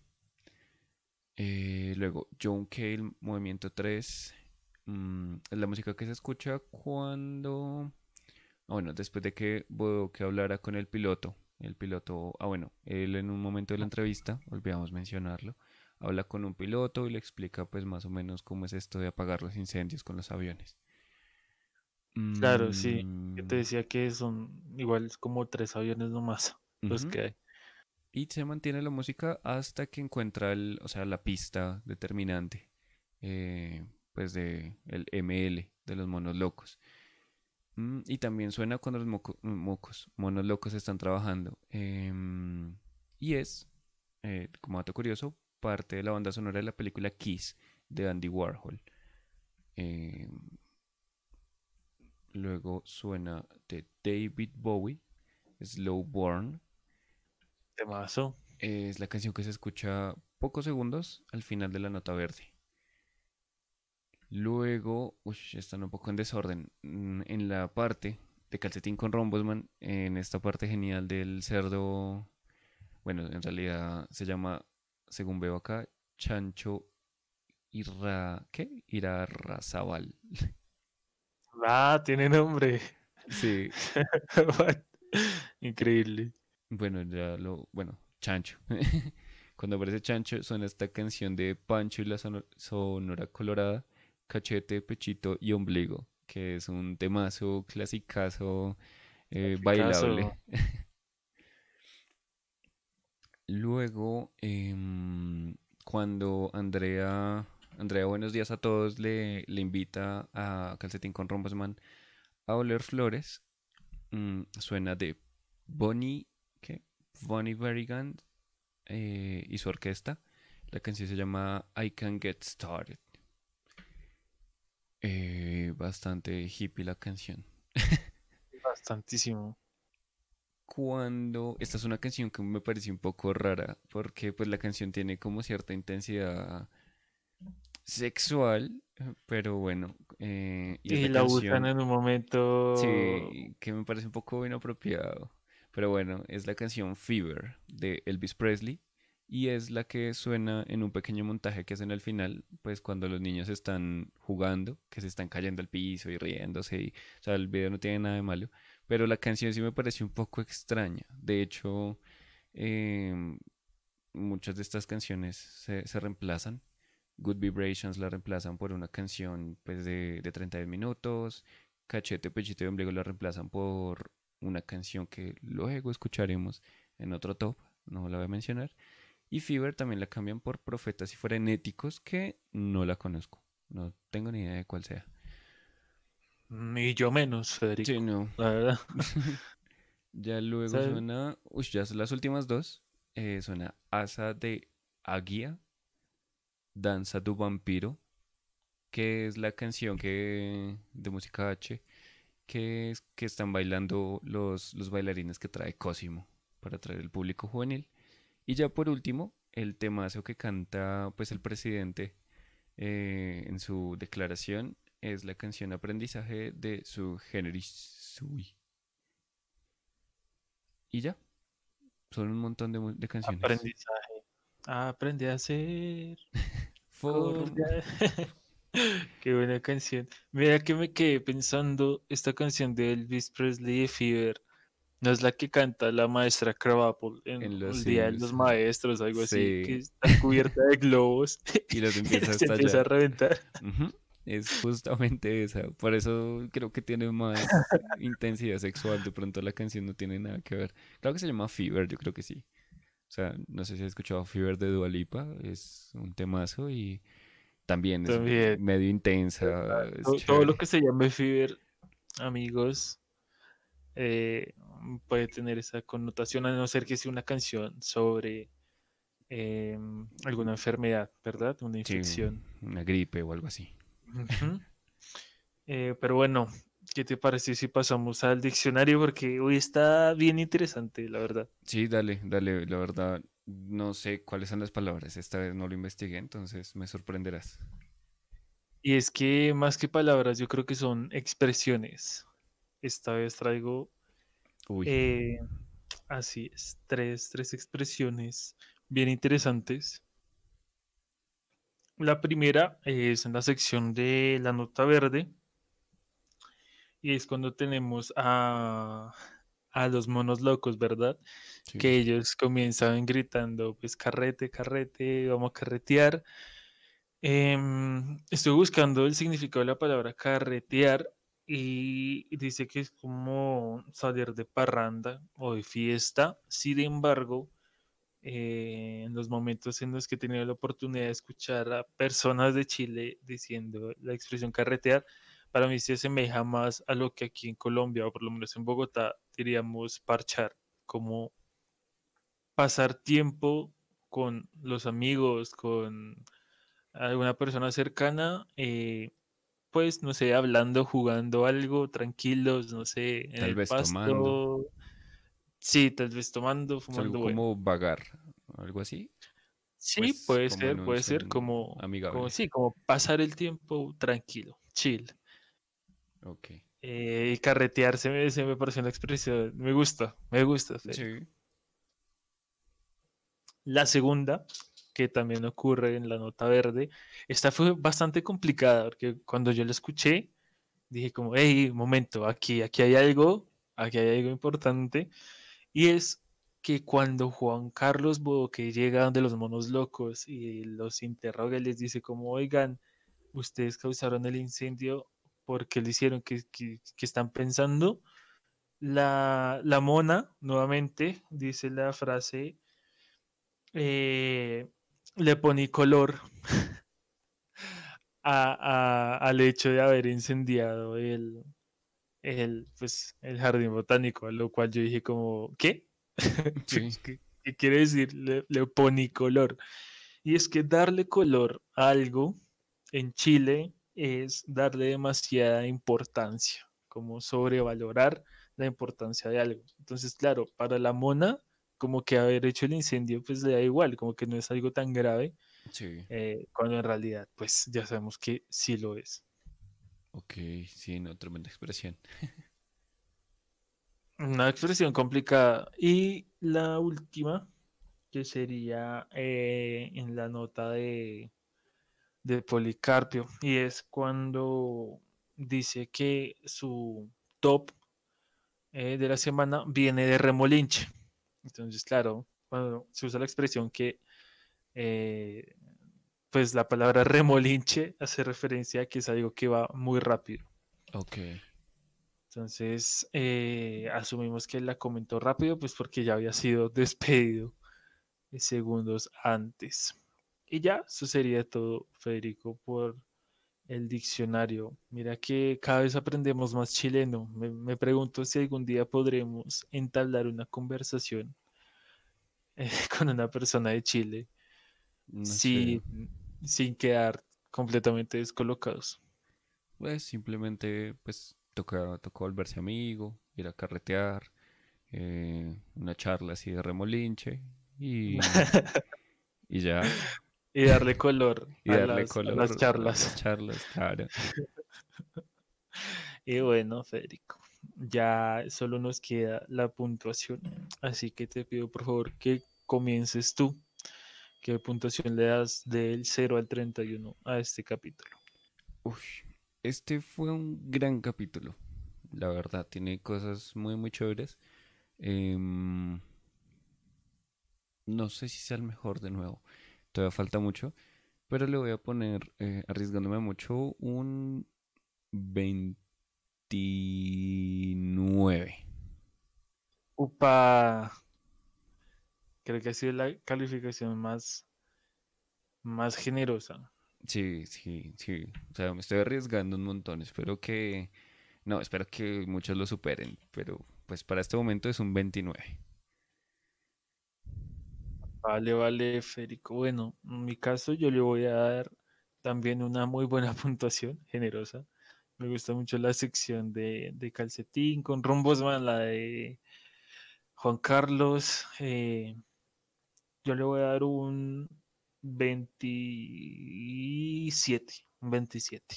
luego, John Cale, Movimiento 3. Mm, es la música que se escucha cuando... Ah, bueno, después de que Bodoque hablara con el piloto. El piloto, ah bueno, él en un momento de la entrevista, olvidamos mencionarlo, habla con un piloto y le explica pues más o menos cómo es esto de apagar los incendios con los aviones. Claro, sí. Yo te mm. decía que son igual como tres aviones nomás los que hay. Y se mantiene la música hasta que encuentra el, o sea, la pista determinante, eh, pues de el ML de los monos locos. Mm, y también suena cuando los mocos, monos locos están trabajando. Em, y es, eh, como dato curioso, parte de la banda sonora de la película Kiss de Andy Warhol. Luego suena de David Bowie, Slow Born. Temazo. Es la canción que se escucha pocos segundos al final de la nota verde. Luego, uy, están un poco en desorden. Mm, en la parte de calcetín con rombosman, en esta parte genial del cerdo, bueno, en realidad se llama según veo acá, Chancho Irra... ¿Qué? Irarrazabal. Ah, tiene nombre. Sí. Increíble. Bueno, ya lo... Bueno, Chancho. Cuando aparece Chancho suena esta canción de Pancho y la Sonora Colorada, Cachete, Pechito y Ombligo, que es un temazo clasicazo eh, bailable. Luego, em, cuando Andrea, Andrea, buenos días a todos, le, le invita a Calcetín con Rombosman a oler flores, mm, suena de Bonnie, ¿qué? Bonnie Berrigan eh, y su orquesta. La canción se llama I Can Get Started. Eh, bastante hippie la canción. Bastantísimo cuando esta es una canción que me pareció un poco rara porque pues la canción tiene como cierta intensidad sexual pero bueno eh, y, la canción, en un momento sí que me parece un poco inapropiado pero bueno es la canción Fever de Elvis Presley y es la que suena en un pequeño montaje que hacen al final, pues cuando los niños están jugando, que se están cayendo al piso y riéndose, y, o sea, el video no tiene nada de malo, pero la canción sí me pareció un poco extraña. De hecho, em, muchas de estas canciones se, reemplazan. Good Vibrations la reemplazan por una canción pues, de, de 32 minutos. Cachete, Pechito y Ombligo la reemplazan por una canción que luego escucharemos en otro top, no la voy a mencionar. Y Fever también la cambian por Profetas y Frenéticos, que no la conozco. No tengo ni idea de cuál sea. Ni yo menos, Federico. Sí, no. La verdad. ya luego suena. Uy, ya son las últimas dos. Eh, suena Asa de Aguía, Danza du Vampiro, que es la canción que de música H que, es, que están bailando los, los bailarines que trae Cosimo para atraer el público juvenil. Y ya por último, el temazo que canta pues el presidente eh, en su declaración es la canción Aprendizaje de su Generis. Y ya. Son un montón de, canciones. Aprendizaje. Aprendí a Qué buena canción. Mira que me quedé pensando esta canción de Elvis Presley de Fever. No es la que canta la maestra Crabapple en, el Día de los Maestros, algo así, que está cubierta de globos y los empieza, a, empieza a reventar. Es justamente esa. Por eso creo que tiene más intensidad sexual. De pronto la canción no tiene nada que ver. Claro que se llama Fever, yo creo que sí. O sea, no sé si has escuchado Fever de Dualipa. Es un temazo y también, es medio intensa. todo, lo que se llame Fever, amigos, eh, puede tener esa connotación, a no ser que sea una canción sobre em, alguna enfermedad, ¿verdad? Una Sí, infección. una gripe o algo así. Eh, pero bueno, ¿qué te parece si pasamos al diccionario? Porque hoy está bien interesante, la verdad. Sí, dale, dale, la verdad, no sé cuáles son las palabras, esta vez no lo investigué, entonces me sorprenderás. Y es que más que palabras, yo creo que son expresiones. Esta vez traigo, Uy, eh, así es, tres, tres expresiones bien interesantes. La primera es en la sección de la nota verde y es cuando tenemos a, a los monos locos, ¿verdad? sí, Que ellos comienzan gritando, pues carrete, carrete, vamos a carretear. Em, estoy buscando el significado de la palabra carretear y dice que es como salir de parranda o de fiesta. Sin embargo, eh, en los momentos en los que he tenido la oportunidad de escuchar a personas de Chile diciendo la expresión carretear, para mí se asemeja más a lo que aquí en Colombia o por lo menos en Bogotá diríamos parchar, como pasar tiempo con los amigos, con alguna persona cercana, eh, pues no sé, hablando, jugando algo, tranquilos, no sé, en tal el vez tomando, sí, tal vez tomando, algo fumando, bueno. como vagar, algo así, Sí, pues puede ser, puede ser como, como sí, como pasar el tiempo tranquilo, chill. Ok, Eh, y carretear se me, se me parece una expresión, me gusta, me gusta, sí, La segunda, que también ocurre en la nota verde, esta fue bastante complicada, porque cuando yo la escuché, dije como, hey, momento, aquí, aquí hay algo, aquí hay algo importante, y es que cuando Juan Carlos Bodoque llega donde los monos locos y los interroga y les dice como, oigan, ustedes causaron el incendio, ¿por qué lo hicieron? ¿Qué, qué- qué están pensando? La, la mona, nuevamente, dice la frase, eh, le pone color a- a- al hecho de haber incendiado el, el, pues, el jardín botánico, a lo cual yo dije como, ¿qué? sí, ¿Qué, qué quiere decir? Le, le pone color. Y es que darle color a algo en Chile es darle demasiada importancia, como sobrevalorar la importancia de algo. Entonces, claro, para la mona, como que haber hecho el incendio, pues le da igual, como que no es algo tan grave, sí, eh, cuando en realidad, pues ya sabemos que sí lo es. ok, sí, no, tremenda expresión. Una expresión complicada. Y la última, que sería eh, en la nota de, de Policarpio, y es cuando dice que su top eh, de la semana viene de remolinche. Entonces, claro, cuando se usa la expresión que, eh, pues la palabra remolinche hace referencia a que es algo que va muy rápido. Ok, Entonces, eh, asumimos que la comentó rápido, pues porque ya había sido despedido segundos antes. Y ya, eso sería todo, Federico, por el diccionario. Mira que cada vez aprendemos más chileno. Me, me pregunto si algún día podremos entablar una conversación eh, con una persona de Chile no sé, sin, sin quedar completamente descolocados. pues simplemente, pues toca, toca volverse amigo, ir a carretear, eh, una charla así de remolinche y, y ya, y darle color y a darle las, a las color a las charlas. claro. Y bueno, Federico, ya solo nos queda la puntuación. Así que te pido por favor que comiences tú. ¿Qué puntuación le das del 0 al 31 a este capítulo? Uf, este fue un gran capítulo, la verdad, tiene cosas muy, muy chéveres. Em, no sé si sea el mejor de nuevo, todavía falta mucho, pero le voy a poner, eh, arriesgándome mucho, un 29. Upa, creo que ha sido la calificación más, más generosa. Sí, sí, sí. O sea, me estoy arriesgando un montón. Espero que... No, espero que muchos lo superen, pero pues para este momento es un 29. Vale, vale, Federico. Bueno, en mi caso yo le voy a dar también una muy buena puntuación, generosa. Me gusta mucho la sección de, de calcetín con rumbos, man, la de Juan Carlos. eh, yo le voy a dar un 27, un 27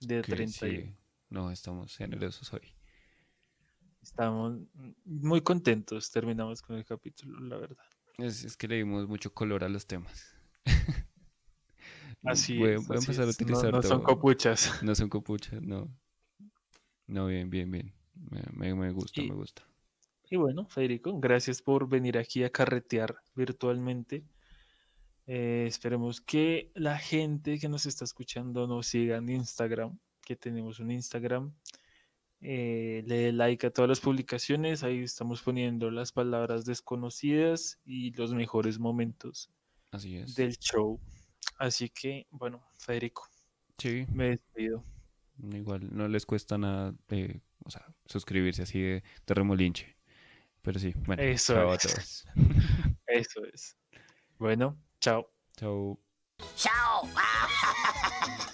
de Que 31. sí, no, estamos generosos hoy. Estamos muy contentos, terminamos con el capítulo, la verdad. Es, es que le dimos mucho color a los temas. Así voy, es, voy a empezar a. No, no son todo. copuchas. No son copuchas, no. No, bien, bien, bien. Me, me- me gusta, Y, me gusta. y bueno, Federico, gracias por venir aquí a carretear virtualmente. Eh, esperemos que la gente que nos está escuchando nos siga en Instagram, que tenemos un Instagram. Eh, le dé like a todas las publicaciones. Ahí estamos poniendo las palabras desconocidas y los mejores momentos Así es. del show. Así que, bueno, Federico, Sí, me despido. igual no les cuesta nada, eh, o sea, suscribirse así de, de remolinche. Pero sí, bueno, Eso chao a es. todos. Eso es. Bueno, chao. Chao. Chao.